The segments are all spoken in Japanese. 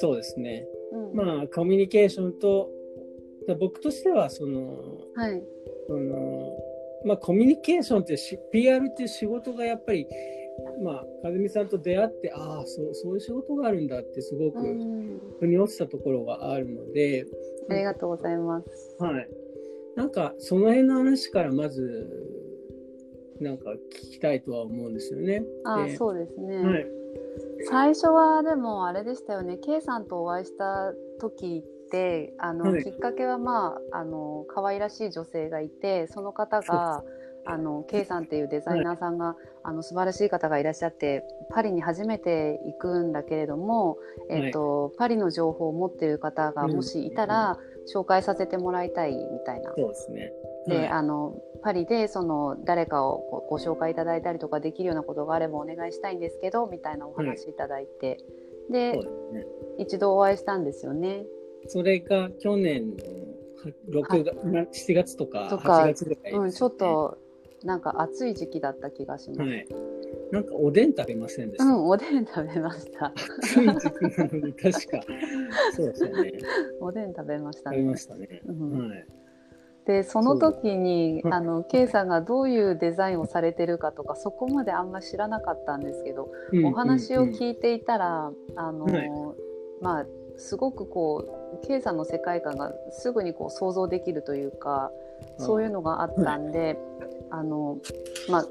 そうですね。うんまあ、コミュニケーションと、だ僕としては、その、はい。その、まあ、コミュニケーションってし、PR っていう仕事がやっぱり、まあ、和美さんと出会って、ああ、そう、そういう仕事があるんだって、すごく、うん腑に落ちたところがあるので、ありがとうございます。はい。なんか、その辺の話からまず、なんか聞きたいとは思うんですよね。あでそうですね。はい。最初はでもあれでしたよね K さんとお会いした時ってあの、はいきっかけはまああの可愛らしい女性がいてその方があの K さんっていうデザイナーさんが、あの素晴らしい方がいらっしゃってパリに初めて行くんだけれども、えっとパリの情報を持っている方がもしいたら、紹介させてもらいたいみたいな。そうですね。で、はいあのパリでその誰かをごご紹介いただいたりとかできるようなことがあればお願いしたいんですけどみたいなお話いただいて、うですね。一度お会いしたんですよね。それが去年の6月、な7月とかとか8月ぐらいね、うん、ちょっとなんか暑い時期だった気がします。はい。なんかおでん食べませんでした？うん、おでん食べました。暑い時期なのに確か。そうですよね。おでん食べましたね食べま。したね。うんはい。でその時にあの K さんがどういうデザインをされてるかとかそこまであんま知らなかったんですけど、お話をい聞いていたら、あの、はいまあすごくこう K さんの世界観がすぐにこう想像できるというかそういうのがあったんで、あのまあ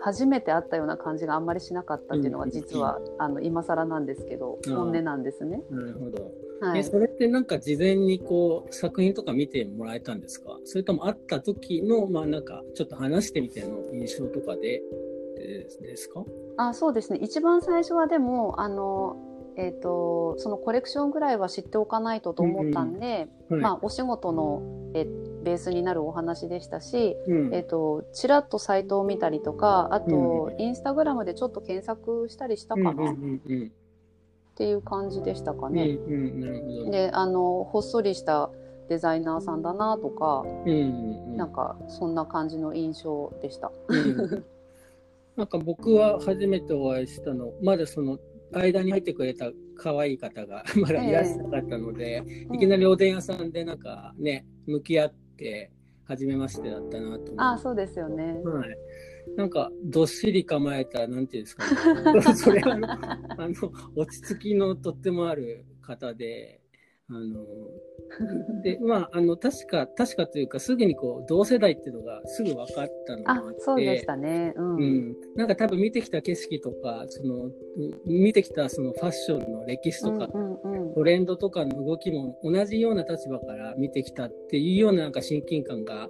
初めて会ったような感じがあんまりしなかったっていうのが実は、あの今更なんですけど本音なんですね。なるほど。はい、えそれってなんか事前にこう作品とか見てもらえたんですか？それとも会った時のまあなんかちょっと話してみての印象とかでですか？あそうですね。一番最初はでもあの、えー、とそのコレクションぐらいは知っておかないとと思ったんで、はい。まあ、お仕事のえベースになるお話でしたし、うんえっとちらっとサイトを見たりとかあと、うんインスタグラムでちょっと検索したりしたかな、うんうっていう感じでしたかうん。ね。であのほっそりしたデザイナーさんだなとか、なんかそんな感じの印象でした。うん なんか僕は初めてお会いしたの、まだその間に入ってくれた可愛い方が まだいらっしゃったので、いきなりおでん屋さんでなんかね、向き合って、初めましてだったなと思あそうですよね。はい。なんか、どっしり構えた、なんていうんですかね。それはあの、落ち着きのとってもある方で、あの、で、まあ、あの、確か、確かというか、すぐにこう、同世代っていうのがすぐ分かったのがああって、そうでしたね。うん。うん、なんか多分見てきた景色とか、その、うん見てきたそのファッションの歴史とか、トレンドとかの動きも同じような立場から見てきたっていうようななんか親近感が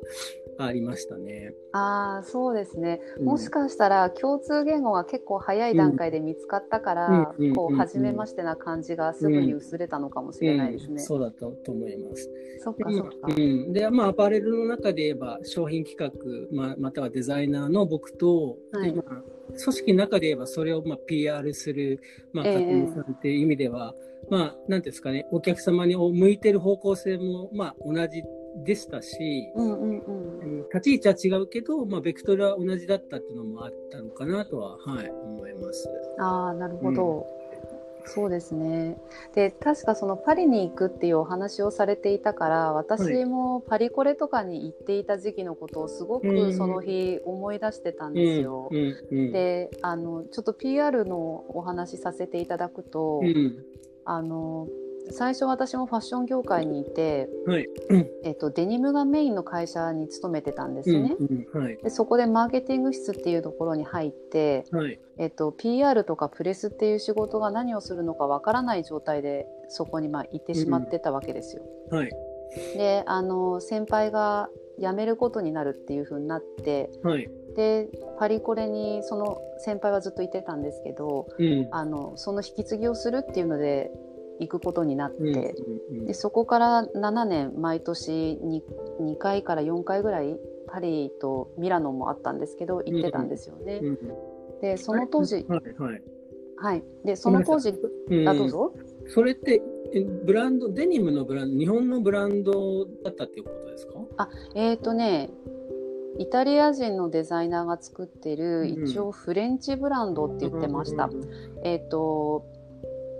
ありましたね。ああそうですね、うん。もしかしたら共通言語が結構早い段階で見つかったから、うん。こう初めましてな感じがすぐに薄れたのかもしれないですね。うん。そうだとと思います。そっかでそっか。うん、で、まあ、アパレルの中で言えば、商品企画、まあ、またはデザイナーの僕と、はい。でまあ、組織の中で言えば、それをまあ PR する、まあ、ええ。加藤さんっていう意味では、まあ、なんていうんですかね、お客様に向いてる方向性も、まあ、同じでしたし、うんうんうん。うん立ち位置は違うけど、まあ、ベクトルは同じだったっていうのもあったのかなとは、はい、思います。ああなるほど、そうですねで確かそのパリに行くっていうお話をされていたから私もパリコレとかに行っていた時期のことをすごうんくその日思い出してたんうんですよ。うんうんであのちょっと PR のお話しさせていただくと、うんあの最初私もファッション業界にいて、はい。えっと、デニムがメインの会社に勤めてたんですね。うんうんはい。でそこでマーケティング室っていうところに入って、はい。えっと、PR とかプレスっていう仕事が何をするのかわからない状態でそこにまあ行ってしまってたわけですよ。はい。であの先輩が辞めることになるっていう風になってはい。でパリコレにその先輩はずっといてたんですけどうん。あのその引き継ぎをするっていうので行くことになって、うんうんでそこから7年毎年 2, 2回から4回ぐらいパリとミラノもあったんですけど行ってたんですよね。うんでその当時、はいはいはい、でその当時うんあどうぞ。それってえブランドデニムのブランド日本のブランドだったっていうことですか？えっ、ー、とねイタリア人のデザイナーが作ってる、うん一応フレンチブランドって言ってました。えっ、と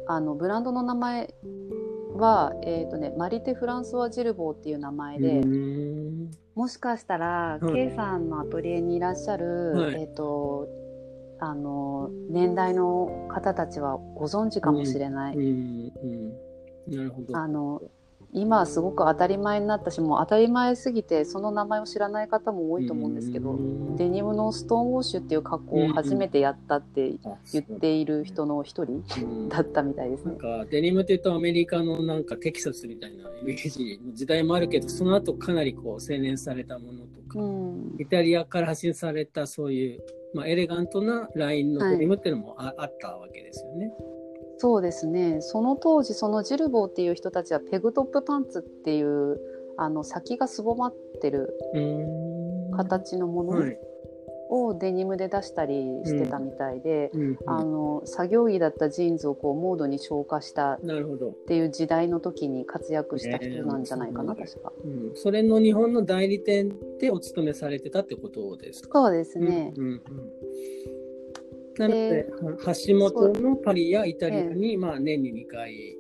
あのブランドの名前は、えーとね、マリテ・フランソワ・ジルボーっていう名前で、うんもしかしたら、はい。K さんのアトリエにいらっしゃる、はい。えっ、とあの年代の方たちはご存知かもしれない。あの今はすごく当たり前になったしもう当たり前すぎてその名前を知らない方も多いと思うんですけど、うんデニムのストーンウォッシュっていう格好を初めてやったって言っている人の一人うんだったみたいですね。なんかデニムっていうとアメリカのなんかテキサスみたいなイメージの時代もあるけどその後かなりこう洗練されたものとか、うんイタリアから発信されたそういう、まあ、エレガントなラインのデニムっていうのもあ,、あったわけですよね。そうですね。その当時そのジルボーっていう人たちはペグトップパンツっていうあの先がすぼまってるうん形のものはい。をデニムで出したりしてたみたいで、うん。うん。あの作業着だったジーンズをこうモードに昇華したっていう時代の時に活躍した人なんじゃないかな、えー確か。うん。それの日本の代理店でお勤めされてたってことですか？そうですね。うんうんうんなので、は橋本のパリやイタリアに、まあ、年に2回。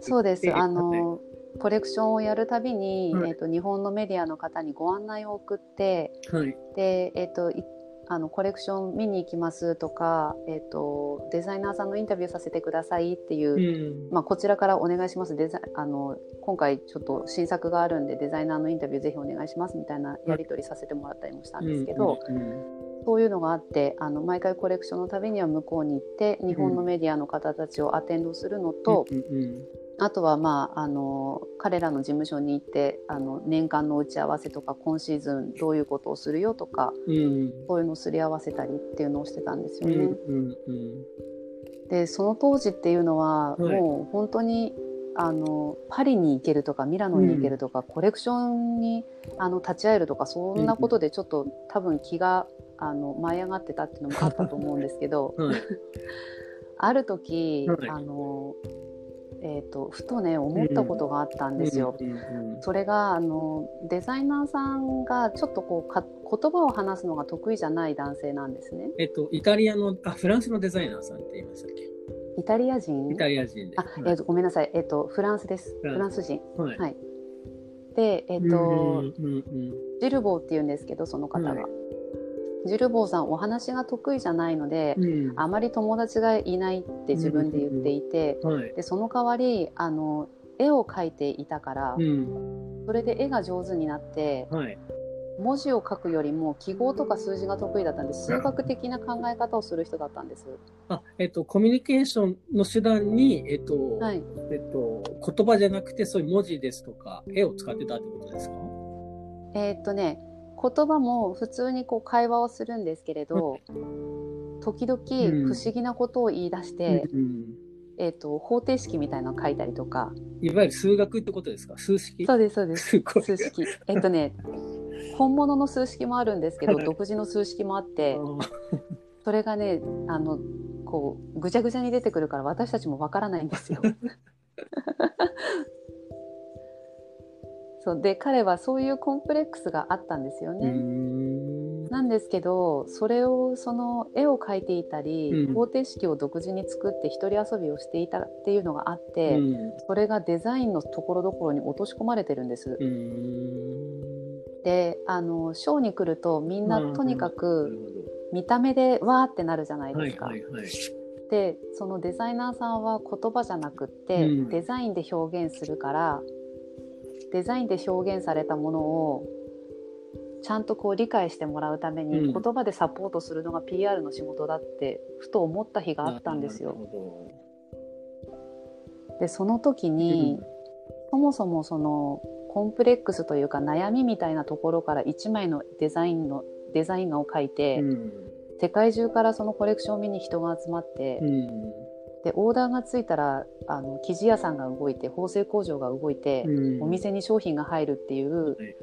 そうです。であの、コレクションをやるたびに、はい。えっ、と、日本のメディアの方にご案内を送って、はい。で、えっ、と、いあのコレクション見に行きますとか、えっとデザイナーさんのインタビューさせてくださいっていう、うん。まあ、こちらからお願いします。デザイあの今回ちょっと新作があるんでデザイナーのインタビューぜひお願いしますみたいなやり取りさせてもらったりもしたんですけど、うん。うんそういうのがあってあの毎回コレクションのたびには向こうに行って日本のメディアの方たちをアテンドするのと、うんうんあとは、まあ、あの彼らの事務所に行ってあの年間の打ち合わせとか今シーズンどういうことをするよとかうん。そういうのをすり合わせたりっていうのをしてたんですよね。うんうんうんでその当時っていうのは、はい。もう本当にあのパリに行けるとかミラノに行けるとか、コレクションにあの立ち会えるとかそんなことでちょっと、多分気があの舞い上がってたっていうのもあったと思うんですけど はいある時、はいあのえー、とふとね思ったことがあったんですよ。それがあのデザイナーさんがちょっとこうか言葉を話すのが得意じゃない男性なんですね。えっと、イタリアの、あ、フランスのデザイナーさんって言いましたっけ？イタリア人？イタリア人で。あ、えー、とごめんなさい、えー、とフランスですフランス人。はい。はいで、えっ、と、うんうんうんジルボーって言うんですけど、その方が。はいジルボーさん、お話が得意じゃないので、うんあまり友達がいないって自分で言っていて、はい。で、その代わり、あの、絵を描いていたから、うん。それで絵が上手になって、はい。文字を書くよりも記号とか数字が得意だったんで、数学的な考え方をする人だったんです。あ、えっと、コミュニケーションの手段に、えっと、はい。えっと、言葉じゃなくて、そういう文字ですとか、絵を使ってたってことですか？えーっとね、言葉も普通にこう会話をするんですけれど、時々うん。不思議なことを言い出して、うんえーっと方程式みたいなのを書いたりとか。いわゆる数学ってことですか？数式？そうですそうです。数式。えっとね 本物の数式もあるんですけど、はい。独自の数式もあってそれがねあのこうぐちゃぐちゃに出てくるから私たちもわからないんですよ。そうで彼はそういうコンプレックスがあったんですよね。んなんですけどそれをその絵を描いていたり、うん方程式を独自に作って一人遊びをしていたっていうのがあって、うんそれがデザインのところどころに落とし込まれてるんです。であのショーに来るとみんなとにかなく見た目でわーってなるじゃないはいですか。はいはい。でそのデザイナーさんは言葉じゃなくって、うんデザインで表現するからデザインで表現されたものをちゃんとこう理解してもらうために、うん。言葉でサポートするのが PR の仕事だってふと思った日があったんですよ。ほでその時に、そもそもそのコンプレックスというか悩みみたいなところから1枚のデザインのデザイン画を描いて、世界中からそのコレクションを見に人が集まって、うんでオーダーがついたらあの生地屋さんが動いて縫製工場が動いて、うん。お店に商品が入るっていう、はい。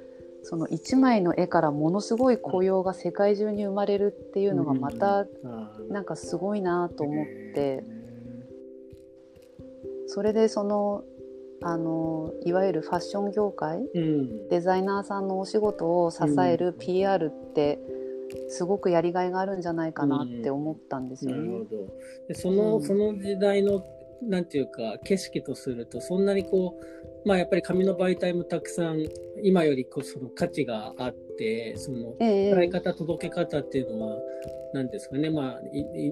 その1枚の絵からものすごい雇用が世界中に生まれるっていうのがまたあー。なんかすごいなと思って、それでそのあのいわゆるファッション業界うん。デザイナーさんのお仕事を支える PR ってすごくやりがいがあるんじゃないかなって思ったんですよね。なるほど。でその、うん。その時代の、なんていうか、景色とすると、そんなにこう、まあやっぱり紙の媒体もたくさん、今よりこうその価値があって、その、ええ。方、届け方っていうのは、なんですかね、まあ、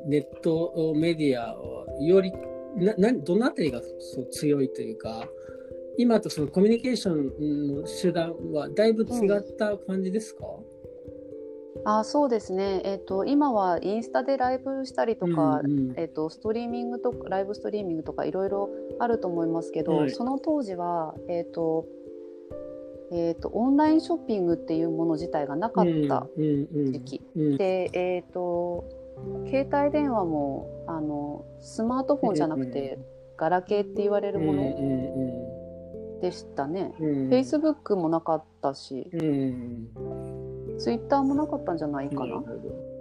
ネットメディアをより、ななどのあたりがそう強いというか、今とそのコミュニケーションの手段はだいぶ違った感じですか、あそうですね、えっと今はインスタでライブしたりとか、うんうん。えっとストリーミングとかライブストリーミングとかいろいろあると思いますけど、はい。その当時は、えっとえっとオンラインショッピングっていうもの自体がなかったうんうん時期、うん。で、えっと携帯電話もあのスマートフォンじゃなくて、ガラケーって言われるもののでしたね。うんうん。うん、Facebook もなかったし、うん、Twitter もなかったんじゃないかな。な？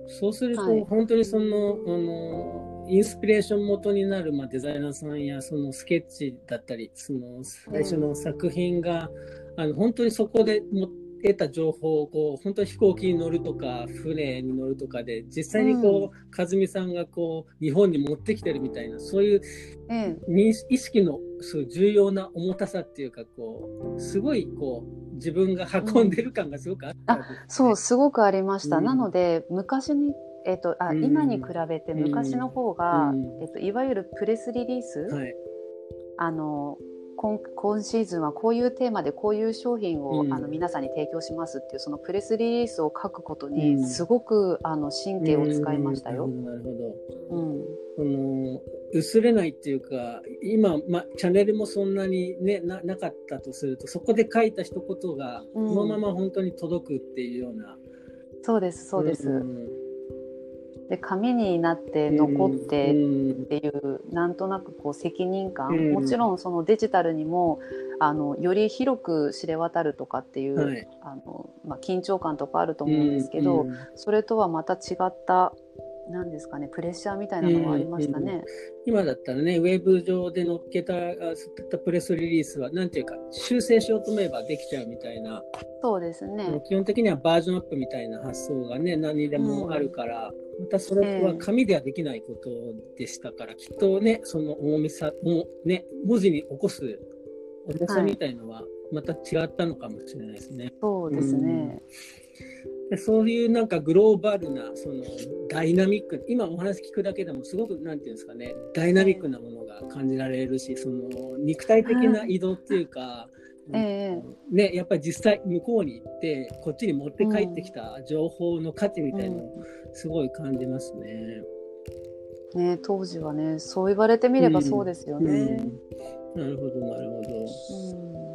そうすると、はい本当にそのあのインスピレーション元になる、まあ、デザイナーさんやそのスケッチだったりその最初の作品が、あの本当にそこでも得た情報をこう本当に飛行機に乗るとか船に乗るとかで実際にこう、和美さんがこう日本に持ってきてるみたいなそういうええ。認識意識のそう重要な重たさっていうかこうすごいこう自分が運んでる感がすごくあったんですね、そう、すごくありました。うん。なので、昔に、えっ、と、あ、うん。今に比べて昔の方が、うん。えっ、と、いわゆるプレスリリース、はい。あの、今今シーズンはこういうテーマでこういう商品を、うんあの皆さんに提供しますっていうそのプレスリリースを書くことうにんすごく、あの神経を使いましたよ。うんなるほど。うん、その薄れないっていうか今、ま、チャンネルもそんなに、ね、ななかったとするとそこで書いた一言がそうんのまま本当に届くっていうような。そうですそうです。んで紙になって残ってうん。っていうなんとなくこう責任感、うん。もちろんそのデジタルにもあのより広く知れ渡るとかっていう、はい。あのまあ、緊張感とかあると思うんですけど、うん。それとはまた違ったなんですかねプレッシャーみたいなのがありましたね。今だったらね、ウェブ上で載っけたたプレスリリースは、なんていうか、修正しようと思えばできちゃうみたいな、そうですね。基本的にはバージョンアップみたいな発想がね、何にでもあるから、またそれは紙ではできないことでしたから、きっとね、その重みさも、ね、文字に起こす重さみたいのは、また違ったのかもしれないですね。そうですね。でそういうなんかグローバルなそのダイナミック今お話聞くだけでもすごくなんていうんですかねダイナミックなものが感じられるしその肉体的な移動っていうか、ええね、やっぱり実際向こうに行ってこっちに持って帰ってきた情報の価値みたいなのをすごい感じますね。ね当時はねそう言われてみればそうですよね。うんなるほどなるほど。うん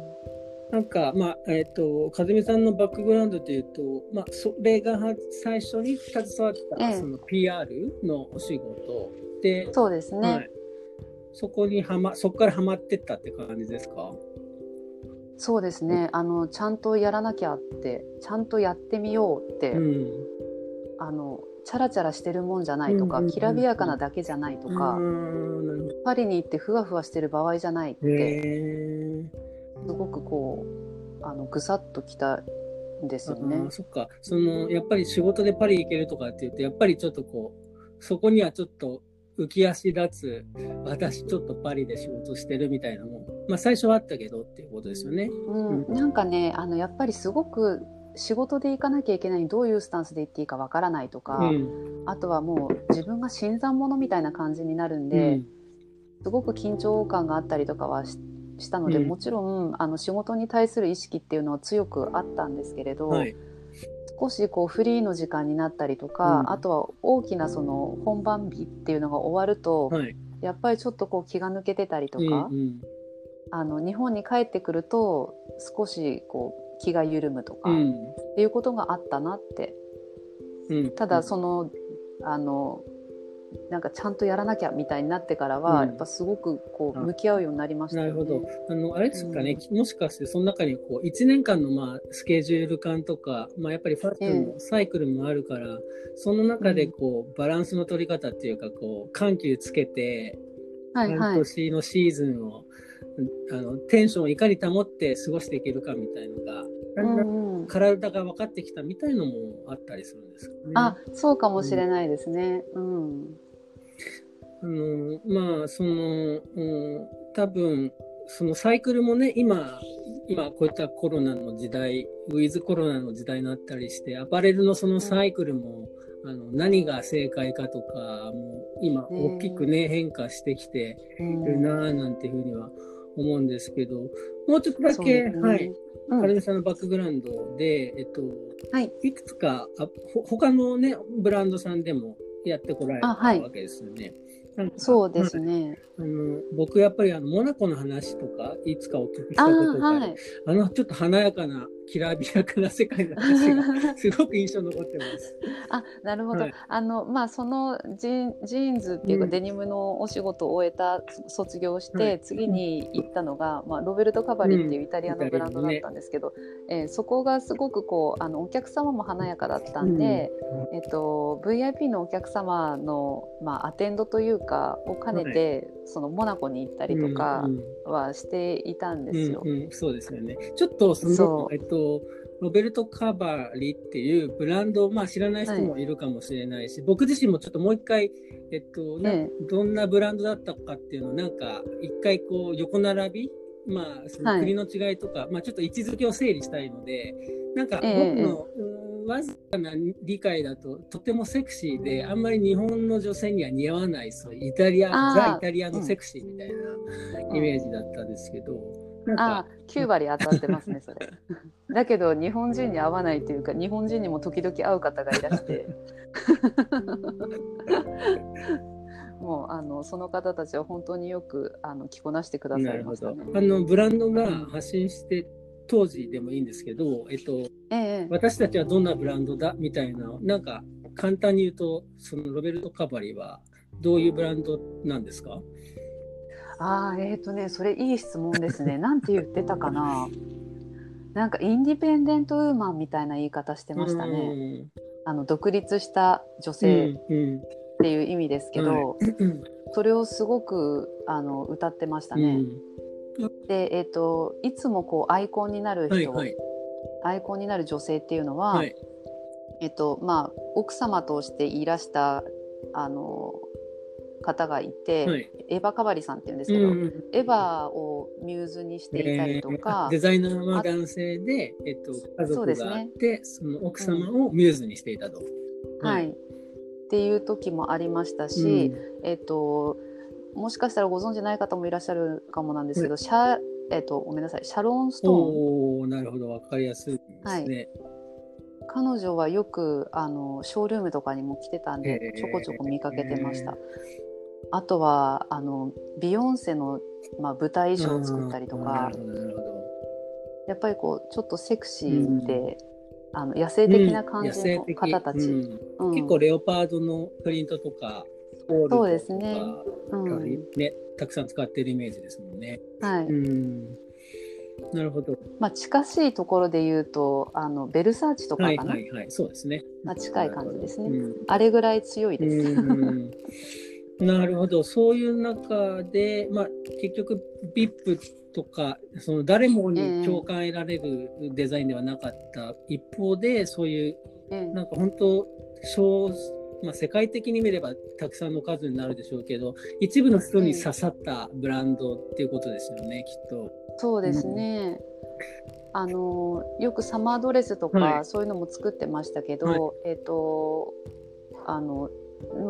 なんか、まあ、えっ、と、和美さんのバックグラウンドというと、まあ、それがは最初に携わった、ええその PR のお仕事で、そうですね。はい、そこにはま、そこからハマってったって感じですか？そうですね。あのちゃんとやらなきゃってちゃんとやってみようって、うん。あのチャラチャラしてるもんじゃないとか、きらびやかなだけじゃないとか。パリに行ってふわふわしてる場合じゃないって、へすごくこうあのぐさっときたんですーよね。そっか。その、やっぱり仕事でパリ行けるとかって言うと、やっぱりちょっとこう、そこにはちょっと浮き足立つ、私ちょっとパリで仕事してるみたいなのも、まあ最初はあったけどっていうことですよね。うん、なんかねあのやっぱりすごく仕事で行かなきゃいけないどういうスタンスで行っていいかわからないとか、うん。あとはもう自分が新参者みたいな感じになるんで、すごく緊張感があったりとかはししたので、うん。もちろんあの仕事に対する意識っていうのは強くあったんですけれど、うんはい。少しこうフリーの時間になったりとか、うん。あとは大きなその本番日っていうのが終わると、はい。やっぱりちょっとこう気が抜けてたりとか、うんうん。あの日本に帰ってくると少しこう気が緩むとか、っうん。ていうことがあったなって。うん、ただそのあのなんかちゃんとやらなきゃみたいになってからは、うん。やっぱすごくこうあ。向き合うようになりましたよね。なるほど。あの、あれですかね、もしかしてその中にこう、1年間のまあ、スケジュール感とか、まあ、やっぱりファッションのサイクルもあるから、その中でこう、バランスの取り方っていうか、こう、緩急つけて、はいはい。半年のシーズンを、あのテンションをいかに保って過ごしていけるかみたいのが、だんだんうんうん体が分かってきたみたいのもあったりするんですかね。あそうかもしれないですね。うん。あのまあその、うん、多分そのサイクルもね今今こういったコロナの時代ウィズコロナの時代になったりしてアパレルのそのサイクルも、あの何が正解かとかもう今ね大きくね、変化してきてうんるなぁなんていうふうには思うんですけどもうちょっとだけ、ねはいうんカルネさんのバックグラウンドで、えっと、はい。いくつかあほ他のねブランドさんでもやってこられたわけですよね。そうですね。あの僕やっぱりあのモナコの話とかいつかお聞きしたあことがある。はい。あのちょっと華やかなきらびやかな世界の話が すごく印象に残ってます。あなるほど、はい。あのまあそのジーンジーンズっていうか、うん。デニムのお仕事を終えた卒業して、はい。次に行ったのが、まあ、ロベルト・カバリっていうイタリアのブランドだったんですけど、えーそこがすごくこうあのお客様も華やかだったんで、えっと、VIP のお客様の、まあ、アテンドというかを兼ねて、そのモナコに行ったりとかうんうん。はしていたんですよ。うんうん。そうですよね。ちょっとそのえっとロベルト・カバリっていうブランドを、まあ、知らない人もい。るかもしれないし、僕自身もちょっともう一回、えっとなえ。どんなブランドだったかっていうのをなんか一回こう横並びまあ、そのはい。国の違いとか、まあ、ちょっと位置づけを整理したいので、なんか僕え。えの、うんわずかな理解だと、とてもセクシーで、あんまり日本の女性には似合わない、そうイタリア、ザ・イタリアのセクシーみたいなイメージだったんですけど、なんあか、9割当たってますねそれ だけど日本人に合わないというか日本人にも時々会う方がいらして もうあのその方たちは本当によくあの着こなしてくださないましたね。。あの、ブランドが発信して、当時でもいいんですけど、えっと、ええ私たちはどんなブランドだみたいな、なんか簡単に言うと、そのロベルト・カバリはどういうブランドなんですか？ああえっ、とねそれいい質問ですね。なんて言ってたかな。なんかインディペンデントウーマンみたいな言い方してましたね。あの独立した女うん。性うんうんっていう意味ですけど、うんそれをすごくあの歌ってましたね。で、えっ、といつもこうアイコンになる人、はいはい。アイコンになる女性っていうのは、はい。えっとまあ奥様としていらしたあの方がいて、はい。エヴァカバリさんっていうんですけど、うんエヴァをミューズにしていたりとか、デザイナーは男性で、えっと、家族があって、その奥様をミューズにしていたと。はい、っていう時もありましたし、えっともしかしたらご存知ない方もいらっしゃるかもなんですけど、シャえっとごめんなさい。シャロン・ストーン。おおなるほど、わかりやすいですね。彼女はよくあのショールームとかにも来てたんで、ちょこちょこ見かけてました。あとはあのビヨンセの、まあ、舞台衣装を作ったりとなかなるほど。やっぱりこうちょっとセクシーで、あの野生的な感じの方たち、うん。うん。結構レオパードのプリントとか、そうですね。うん。ね、たくさん使ってるイメージですもんね。はい。うん。なるほど。まあ、近しいところで言うとあのベルサーチとかはいかな、はいはい、そうですね。まあ、近い感じですね、うん。あれぐらい強いです、うんなるほど、そういう中で、まあ、結局、VIP とか、その誰もに共感得られるデザインではなかった。一方で、そういう、ええ。なんか本当、小まあ、世界的に見ればたくさんの数になるでしょうけど、一部の人に刺さったブランドっていうことですよね、きっと。そうですね、あのよくサマードレスとか、はい。そういうのも作ってましたけど、はい。えっ、とあの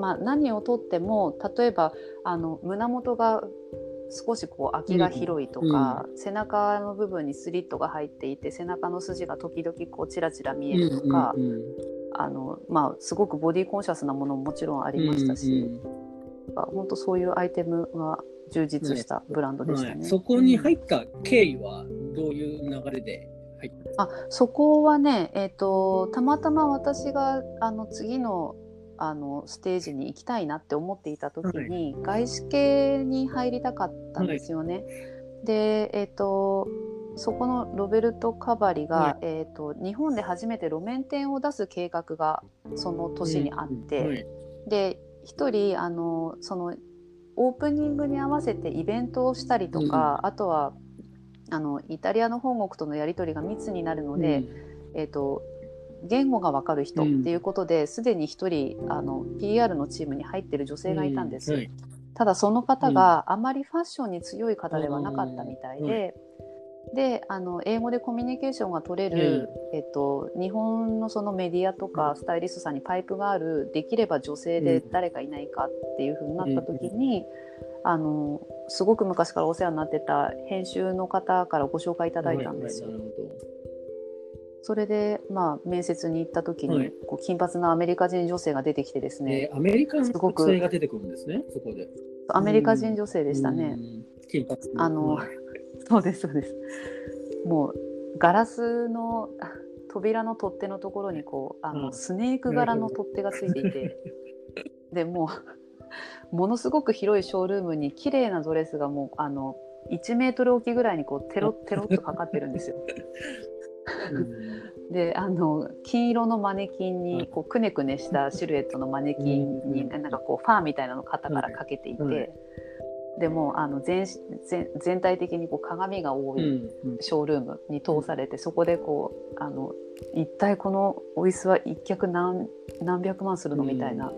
まあ何をとっても例えばあの胸元が少しこう空きが広いとか、背中の部分にスリットが入っていて背中の筋が時々こうチラチラ見えるとか、うんうんあのまあ、すごくボディコンシャスなものももちろんありましたし、本当そういうアイテムが充実したブランドでしたね。はい。そこに入った経緯はどういう流れで入った？あそこはね、えー、とたまたま私があの次のあのステージに行きたいなって思っていた時に、外資系に入りたかったんですよね。で、えー、とそこのロベルト・カバリが、はい。えー、と日本で初めて路面店を出す計画がその年にあって、はい。で一人あのそのオープニングに合わせてイベントをしたりとか、あとはあのイタリアの本国とのやり取りが密になるので、えー、と言語が分かる人っていうことですで、に1人あの PR のチームに入ってる女性がいたんです、はい。ただその方があまりファッションに強い方ではなかったみたいで。であの英語でコミュニケーションが取れる、えっと、日本のそのメディアとかスタイリストさんにパイプがあるできれば女性で誰かいないかっていうふうになった時に、あのすごく昔からお世話になってた編集の方からご紹介いただいたんですよ。はいはいそれで、まあ、面接に行った時に、はいこう金髪なアメリカ人女性が出てきてですね、えーアメリカのすごく女性が出てくるんですね、そこで。アメリカ人女性でしたね。うん。金髪あのはいそうですそうです。もうガラスのあ扉の取っ手のところにこうあの、うん。スネーク柄の取っ手がついていて、でもうものすごく広いショールームに綺麗なドレスがもうあの1メートル置きぐらいにこうテロテロっとかかってるんですよ。うん。であの金色のマネキンにこうくねくねしたシルエットのマネキンにうん。なんかこうファーみたいなのを肩からかけていて、でもうあの全全全体的にこう鏡が多ういんうんショールームに通されて、そこでこうあの一体このお椅子は一脚何何百万するのみたいな、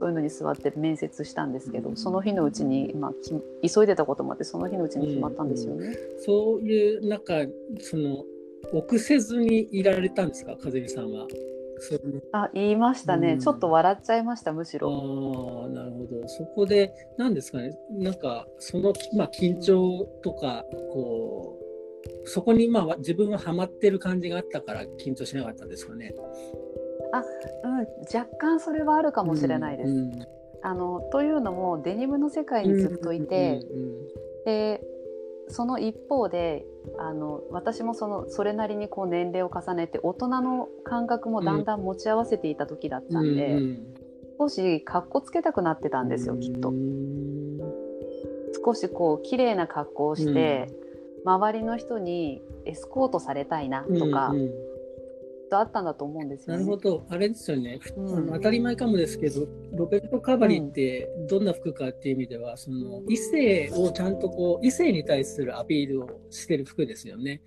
そういうのに座って面接したんですけど、うんその日のうちに、まあ、き急いでたこともあってその日のうちに決まったんですよね。そういう中その臆せずにいられたんですか風見さんは。あ言いましたね、うん。ちょっと笑っちゃいましたむしあろ。あなるほど。そこで何ですかね。なんかその、まあ、緊張とかこうそこにまあ自分はハマってる感じがあったから緊張しなかったんですかね。うん、若干それはあるかもしれないです。うんあのというのもデニムの世界にずっといて、でその一方であの私もそのそれなりにこう年齢を重ねて大人の感覚もだんだん持ち合わせていた時だったんで、うんうん。少しかっこつけたくなってたんですよ、きっと。う。ん少しこう綺麗な格好をして、周りの人にエスコートされたいなとか、うんうんとあったんだと思うんですよね。なるほど、あれですよね、うん。あの当たり前かもですけど、ロベルト・カバリってどんな服かっていう意味では、その異性をちゃんとこう、異性に対するアピールをしてる服ですよね。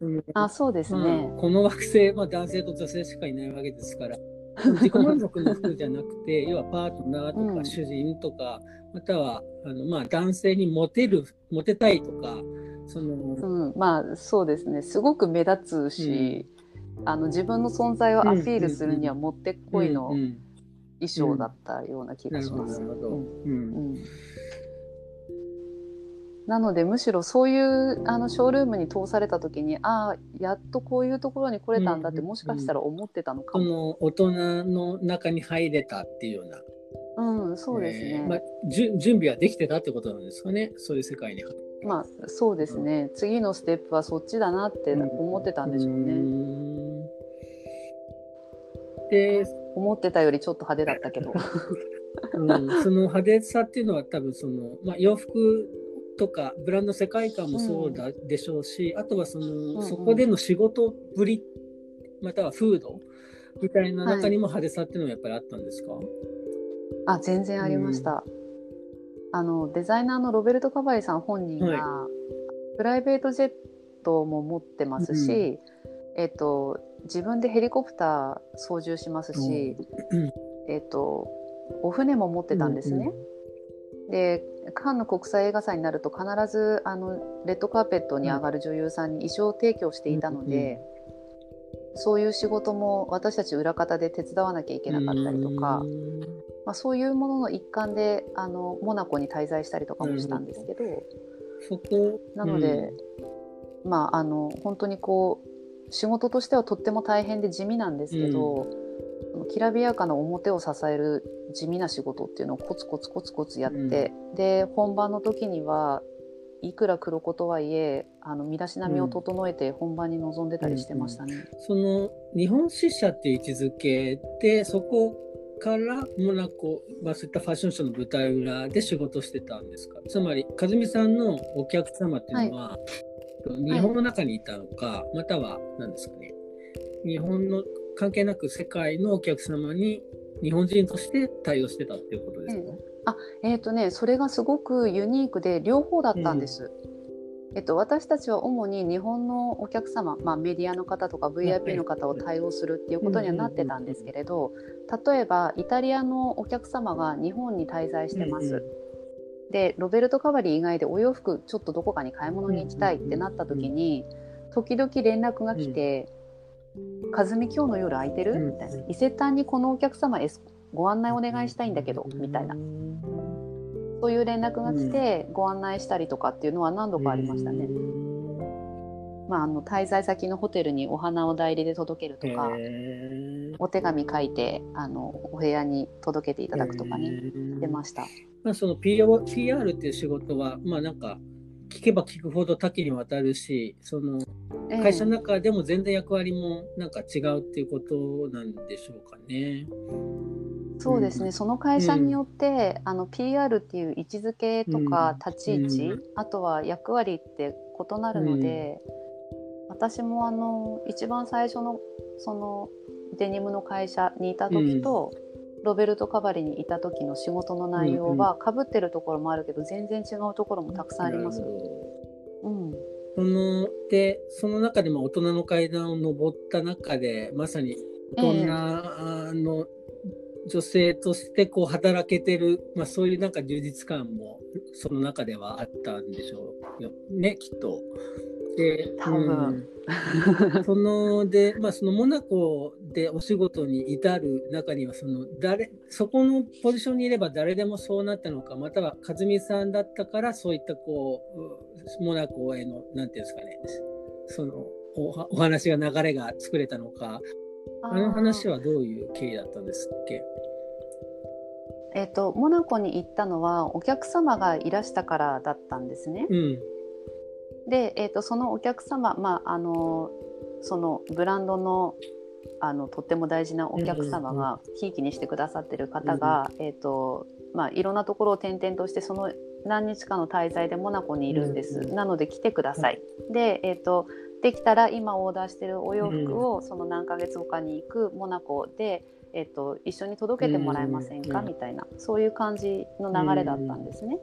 うんあそうですまねあ。この惑星、まあ、男性と女性しかいないわけですから、自己満足の服じゃなくて、要はパートナーとかうん主人とか、またはあの、まあ、男性にモテる、モテたいとか、その、うん、まあそうですね。すごく目立つし、あの自分の存在をアピールするにはもってこいのうんうん衣装だったような気がします。なのでむしろそういうあのショールームに通された時にああやっとこういうところに来れたんだってうんもしかしたら思ってたのかそも。の大人の中に入れたっていうような、うん、そうですね。えーまあ、準備はできてたってことなんですかね、そういう世界に。まあそうですね。次のステップはそっちだなって思ってたんでしょううね。んで、思ってたよりちょっと派手だったけど。うん、その派手さっていうのは多分その、まあ、洋服とかブランド世界観もそうだでしょうし、あとはその、うんそこでの仕事ぶりまたは風土みたいな中にも派手さっていうのはやっぱりあったんですか、あ全然ありました。あのデザイナーのロベルト・カバリさん本人が、はプライベートジェットも持ってますし、えっと自分でヘリコプター操縦しますし、うんえっとお船も持ってたんですね。でカンヌ国際映画祭になると必ずあのレッドカーペットに上がる女優さんに衣装提供していたので、そういう仕事も私たち裏方で手伝わなきゃいけなかったりとか、うん。まあ、そういうものの一環であのモナコに滞在したりとかもしたんですけど、そこなので、まああの本当にこう仕事としてはとっても大変で地味なんですけど、きらびやかな表を支える地味な仕事っていうのをコツコツコツコツやって、で本番の時にはいくら黒子とはいえあの身だしなみを整えて本番に臨んでたりしてましたね。その日本支社っていう位置づけでそこからモナコ、まあ、そういったファッションショーの舞台裏で仕事してたんですか？つまり和美さんのお客様っていうのは、日本の中にいたのか、または何ですかね？日本の関係なく世界のお客様に日本人として対応してたっていうことですか、あえっ、とねそれがすごくユニークで両方だったんです。えっと、私たちは主に日本のお客様、まあ、メディアの方とか VIP の方を対応するっていうことにはなってたんですけれど例えばイタリアのお客様が日本に滞在してます。うんうんでロベルト・カバリ以外でお洋服ちょっとどこかに買い物に行きたいってなった時に時々連絡が来て「和美今日の夜空いてる?」うんみたいな「伊勢丹にこのお客様へご案内お願いしたいんだけど」みたいな。そういう連絡が来てご案内したりとかっていうのは何度かありましたね。まあ、あの滞在先のホテルにお花を代理で届けるとかへお手紙書いてあのお部屋に届けていただくとかね出ました。まあ、その PR, PR っていう仕事は、まあなんか、聞けば聞くほど多岐にわたるし、そのええ。会社の中でも全然役割もなんか違うっていうことなんでしょうかね。そうですね、その会社によって、あの PR っていう位置づけとかうん。立ち位置、うん。あとは役割って異なるので、私もあの一番最初のそのデニムの会社にいた時と、ロベルト・カバリにいた時の仕事の内容はかぶってるところもあるけど全然違うところもたくさんあります。うん、そのでその中でも大人の階段を上った中でまさに大人の女性としてこう働けてる、まあ、そういうなんか充実感もその中ではあったんでしょう。よねきっと。で多分。うんそので、まあ、そのモナコでお仕事に至る中にはその誰そこのポジションにいれば誰でもそうなったのかまたは和美さんだったからそういったこううモナコへのなんていうんですかねそのおお話が流れが作れたのかあの話はどういう経緯だったんですっけ？えっとモナコに行ったのはお客様がいらしたからだったんですね。うん。で、えー、とそのお客様、まあ、あのそのブランドのあのとっても大事なお客様がひいきにしてくださってる方が、えーとまあ、いろんなところを転々としてその何日かの滞在でモナコにいるんです、うんなので来てください。で、えー、とできたら今オーダーしてるお洋服をその何ヶ月後かに行くモナコで、えー、と一緒に届けてもらえませんか、うん。みたいなそういう感じの流れだったんですね。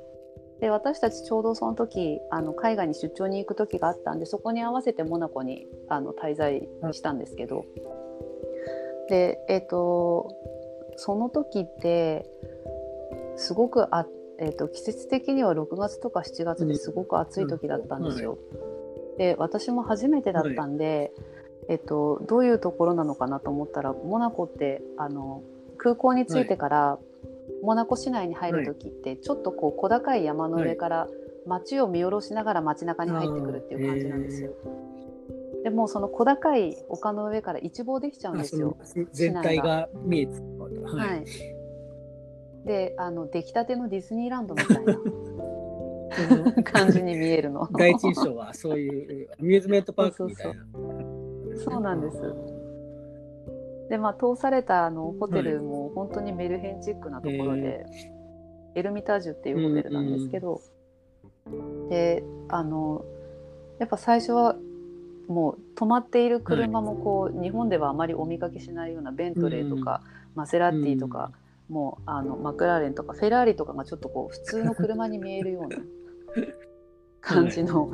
で私たちちょうどその時あの海外に出張に行く時があったんでそこに合わせてモナコにあの滞在したんですけど。でえっ、とその時ってすごくあ、えー、と季節的には6月とか7月ですごく暑い時だったんですよ。で私も初めてだったんで、えっと、どういうところなのかなと思ったらモナコってあの空港に着いてから、モナコ市内に入る時ってちょっとこう小高い山の上から街を見下ろしながら街中に入ってくるっていう感じなんですよ。でもうその小高い丘の上から一望できちゃうんですよ。全体が見えてははい。い、であの出来たてのディズニーランドみたいな 感じに見えるの。第一印象はそういうアミューズメントパークみたいな。そうなんです。でまあ通されたあのホテルも本当にメルヘンチックなところで、エルミタージュっていうホテルなんですけど、であのやっぱ最初はもう止まっている車もこう、日本ではあまりお見かけしないようなベントレーとか、マセラティとか、もうあのマクラーレンとかフェラーリとかがちょっとこう普通の車に見えるような感じの、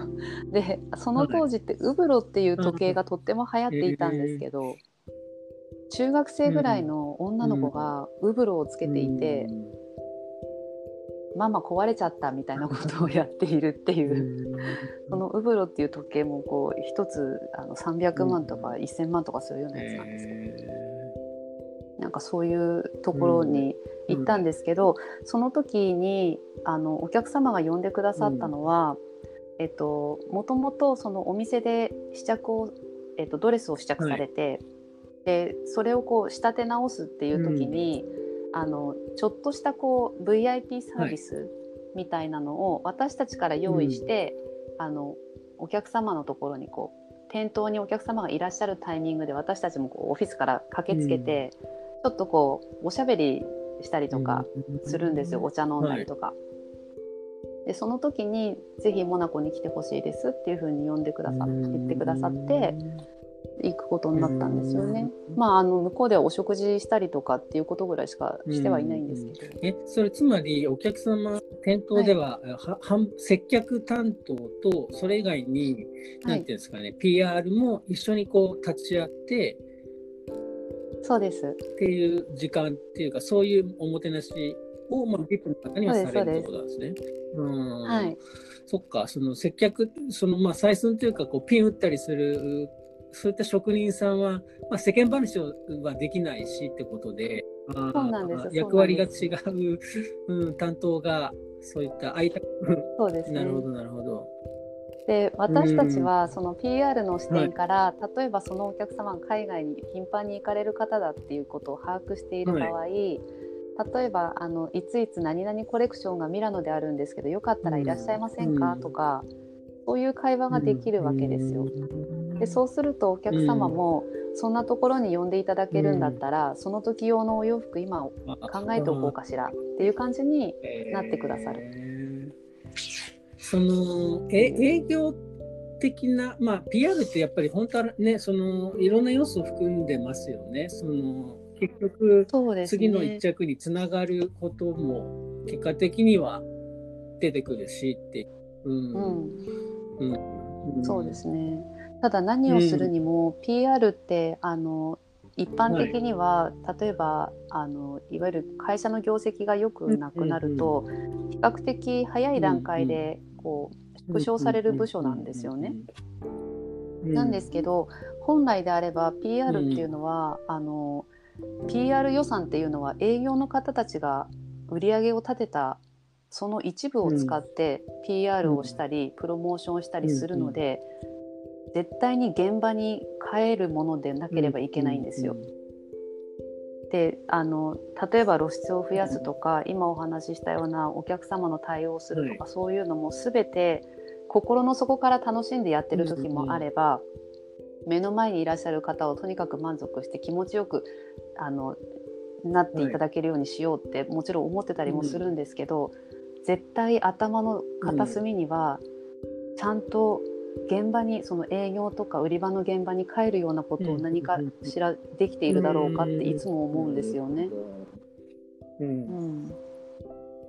でその当時ってウブロっていう時計がとっても流行っていたんですけど、中学生ぐらいの女の子がウブロをつけていて、ママ壊れちゃったみたいなことをやっているっていう、そのウブロっていう時計もこう一つあの300万とか1000万とかするようなやつなんですけど。なんかそういうところに行ったんですけど、その時にあのお客様が呼んでくださったのは、えっともともとそのお店で試着を、えっと、ドレスを試着されて、でそれをこう仕立て直すっていう時に、あのちょっとしたこう VIP サービスみたいなのを私たちから用意して、あのお客様のところにこう店頭にお客様がいらっしゃるタイミングで私たちもこうオフィスから駆けつけて、ちょっとこうおしゃべりしたりとかするんですよ、お茶飲んだりとか。でその時に「ぜひモナコに来てほしいです」っていうふうに呼んでくださって言ってくださって行くことになったんですよね。まああの向こうではお食事したりとかっていうことぐらいしかしてはいないんですけど。えそれつまりお客様店頭では,、はは接客担当とそれ以外に何ていうんですかね、PR も一緒にこう立ち会ってそうです。っていう時間っていうかそういうおもてなしを、まあ、VIP の方にはされるってことなんですね。うん。はい。そっかその接客そのまあ採寸というかこうピン打ったりするそういった職人さんは、まあ、世間話はできないしってことで、あそうなんです。役割が違う、うん、担当がそういった相手。そうですね。なるほどなるほど。で私たちはその PR の視点から、例えばそのお客様が海外に頻繁に行かれる方だっていうことを把握している場合、例えばあのいついつ何々コレクションがミラノであるんですけどよかったらいらっしゃいませんか、うん。とかそういう会話ができるわけですよ。でそうするとお客様も、そんなところに呼んでいただけるんだったら、その時用のお洋服今考えておこうかしらっていう感じになってくださる。えーそのえ営業的な、まあ、PR ってやっぱり本当はねそのいろんな要素を含んでますよね。その結局ね。次の一着につながることも結果的には出てくるしって。う。ん。うん。うん。そうですね。ただ何をするにも、PR ってあの一般的には、例えばあのいわゆる会社の業績が良くなくなると、比較的早い段階でこう縮小される部署なんですよね。。なんですけど本来であれば PR っていうのは、あの PR 予算っていうのは営業の方たちが売り上げを立てたその一部を使って PR をしたり、プロモーションをしたりするので、絶対に現場に帰るものでなければいけないんですよ。であの例えば露出を増やすとか今お話ししたようなお客様の対応をするとか、そういうのも全て心の底から楽しんでやってる時もあれば、目の前にいらっしゃる方をとにかく満足して気持ちよくあのなっていただけるようにしようって、もちろん思ってたりもするんですけど、絶対頭の片隅にはちゃんと現場にその営業とか売り場の現場に帰るようなことを何かしらできているだろうかっていつも思うんですよね。うんうん、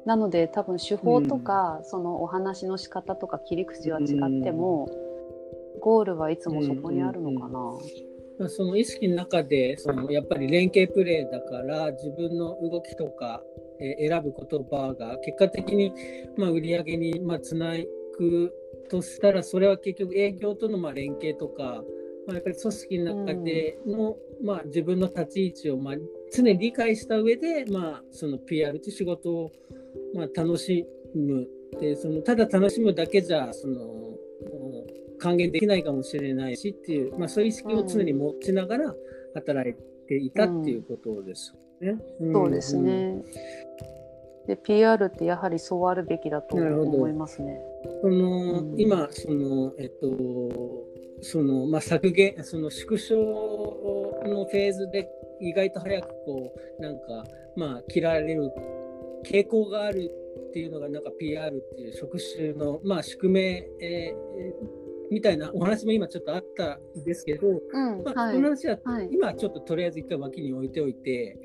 なので多分手法とか、そのお話の仕方とか切り口は違っても、ゴールはいつもそこにあるのかな。まあその意識の中でそのやっぱり連携プレーだから自分の動きとか、えー選ぶ言葉が結果的に、まあ、売り上げに、まあ、つなぐとしたらそれは結局営業とのまあ連携とか、まあ、やっぱり組織の中での、まあ、自分の立ち位置を、まあ、常に理解した上で、まあ、その PR という仕事を、まあ、楽しむでそのただ楽しむだけじゃその還元できないかもしれないしっていう、まあ、そういう意識を常に持ちながら働いていたっていうことですよね。そうですね。で PR ってやはりそうあるべきだと思いますね。その、うん。今そのえっとそのまあ削減その縮小のフェーズで意外と早くこうなんかまあ切られる傾向があるっていうのがなんか PR っていう職種のまあ宿命、えーみたいなお話も今ちょっとあったんですけど、うん、まあ、はい。この話ははい。今はちょっととりあえず一回脇に置いておいて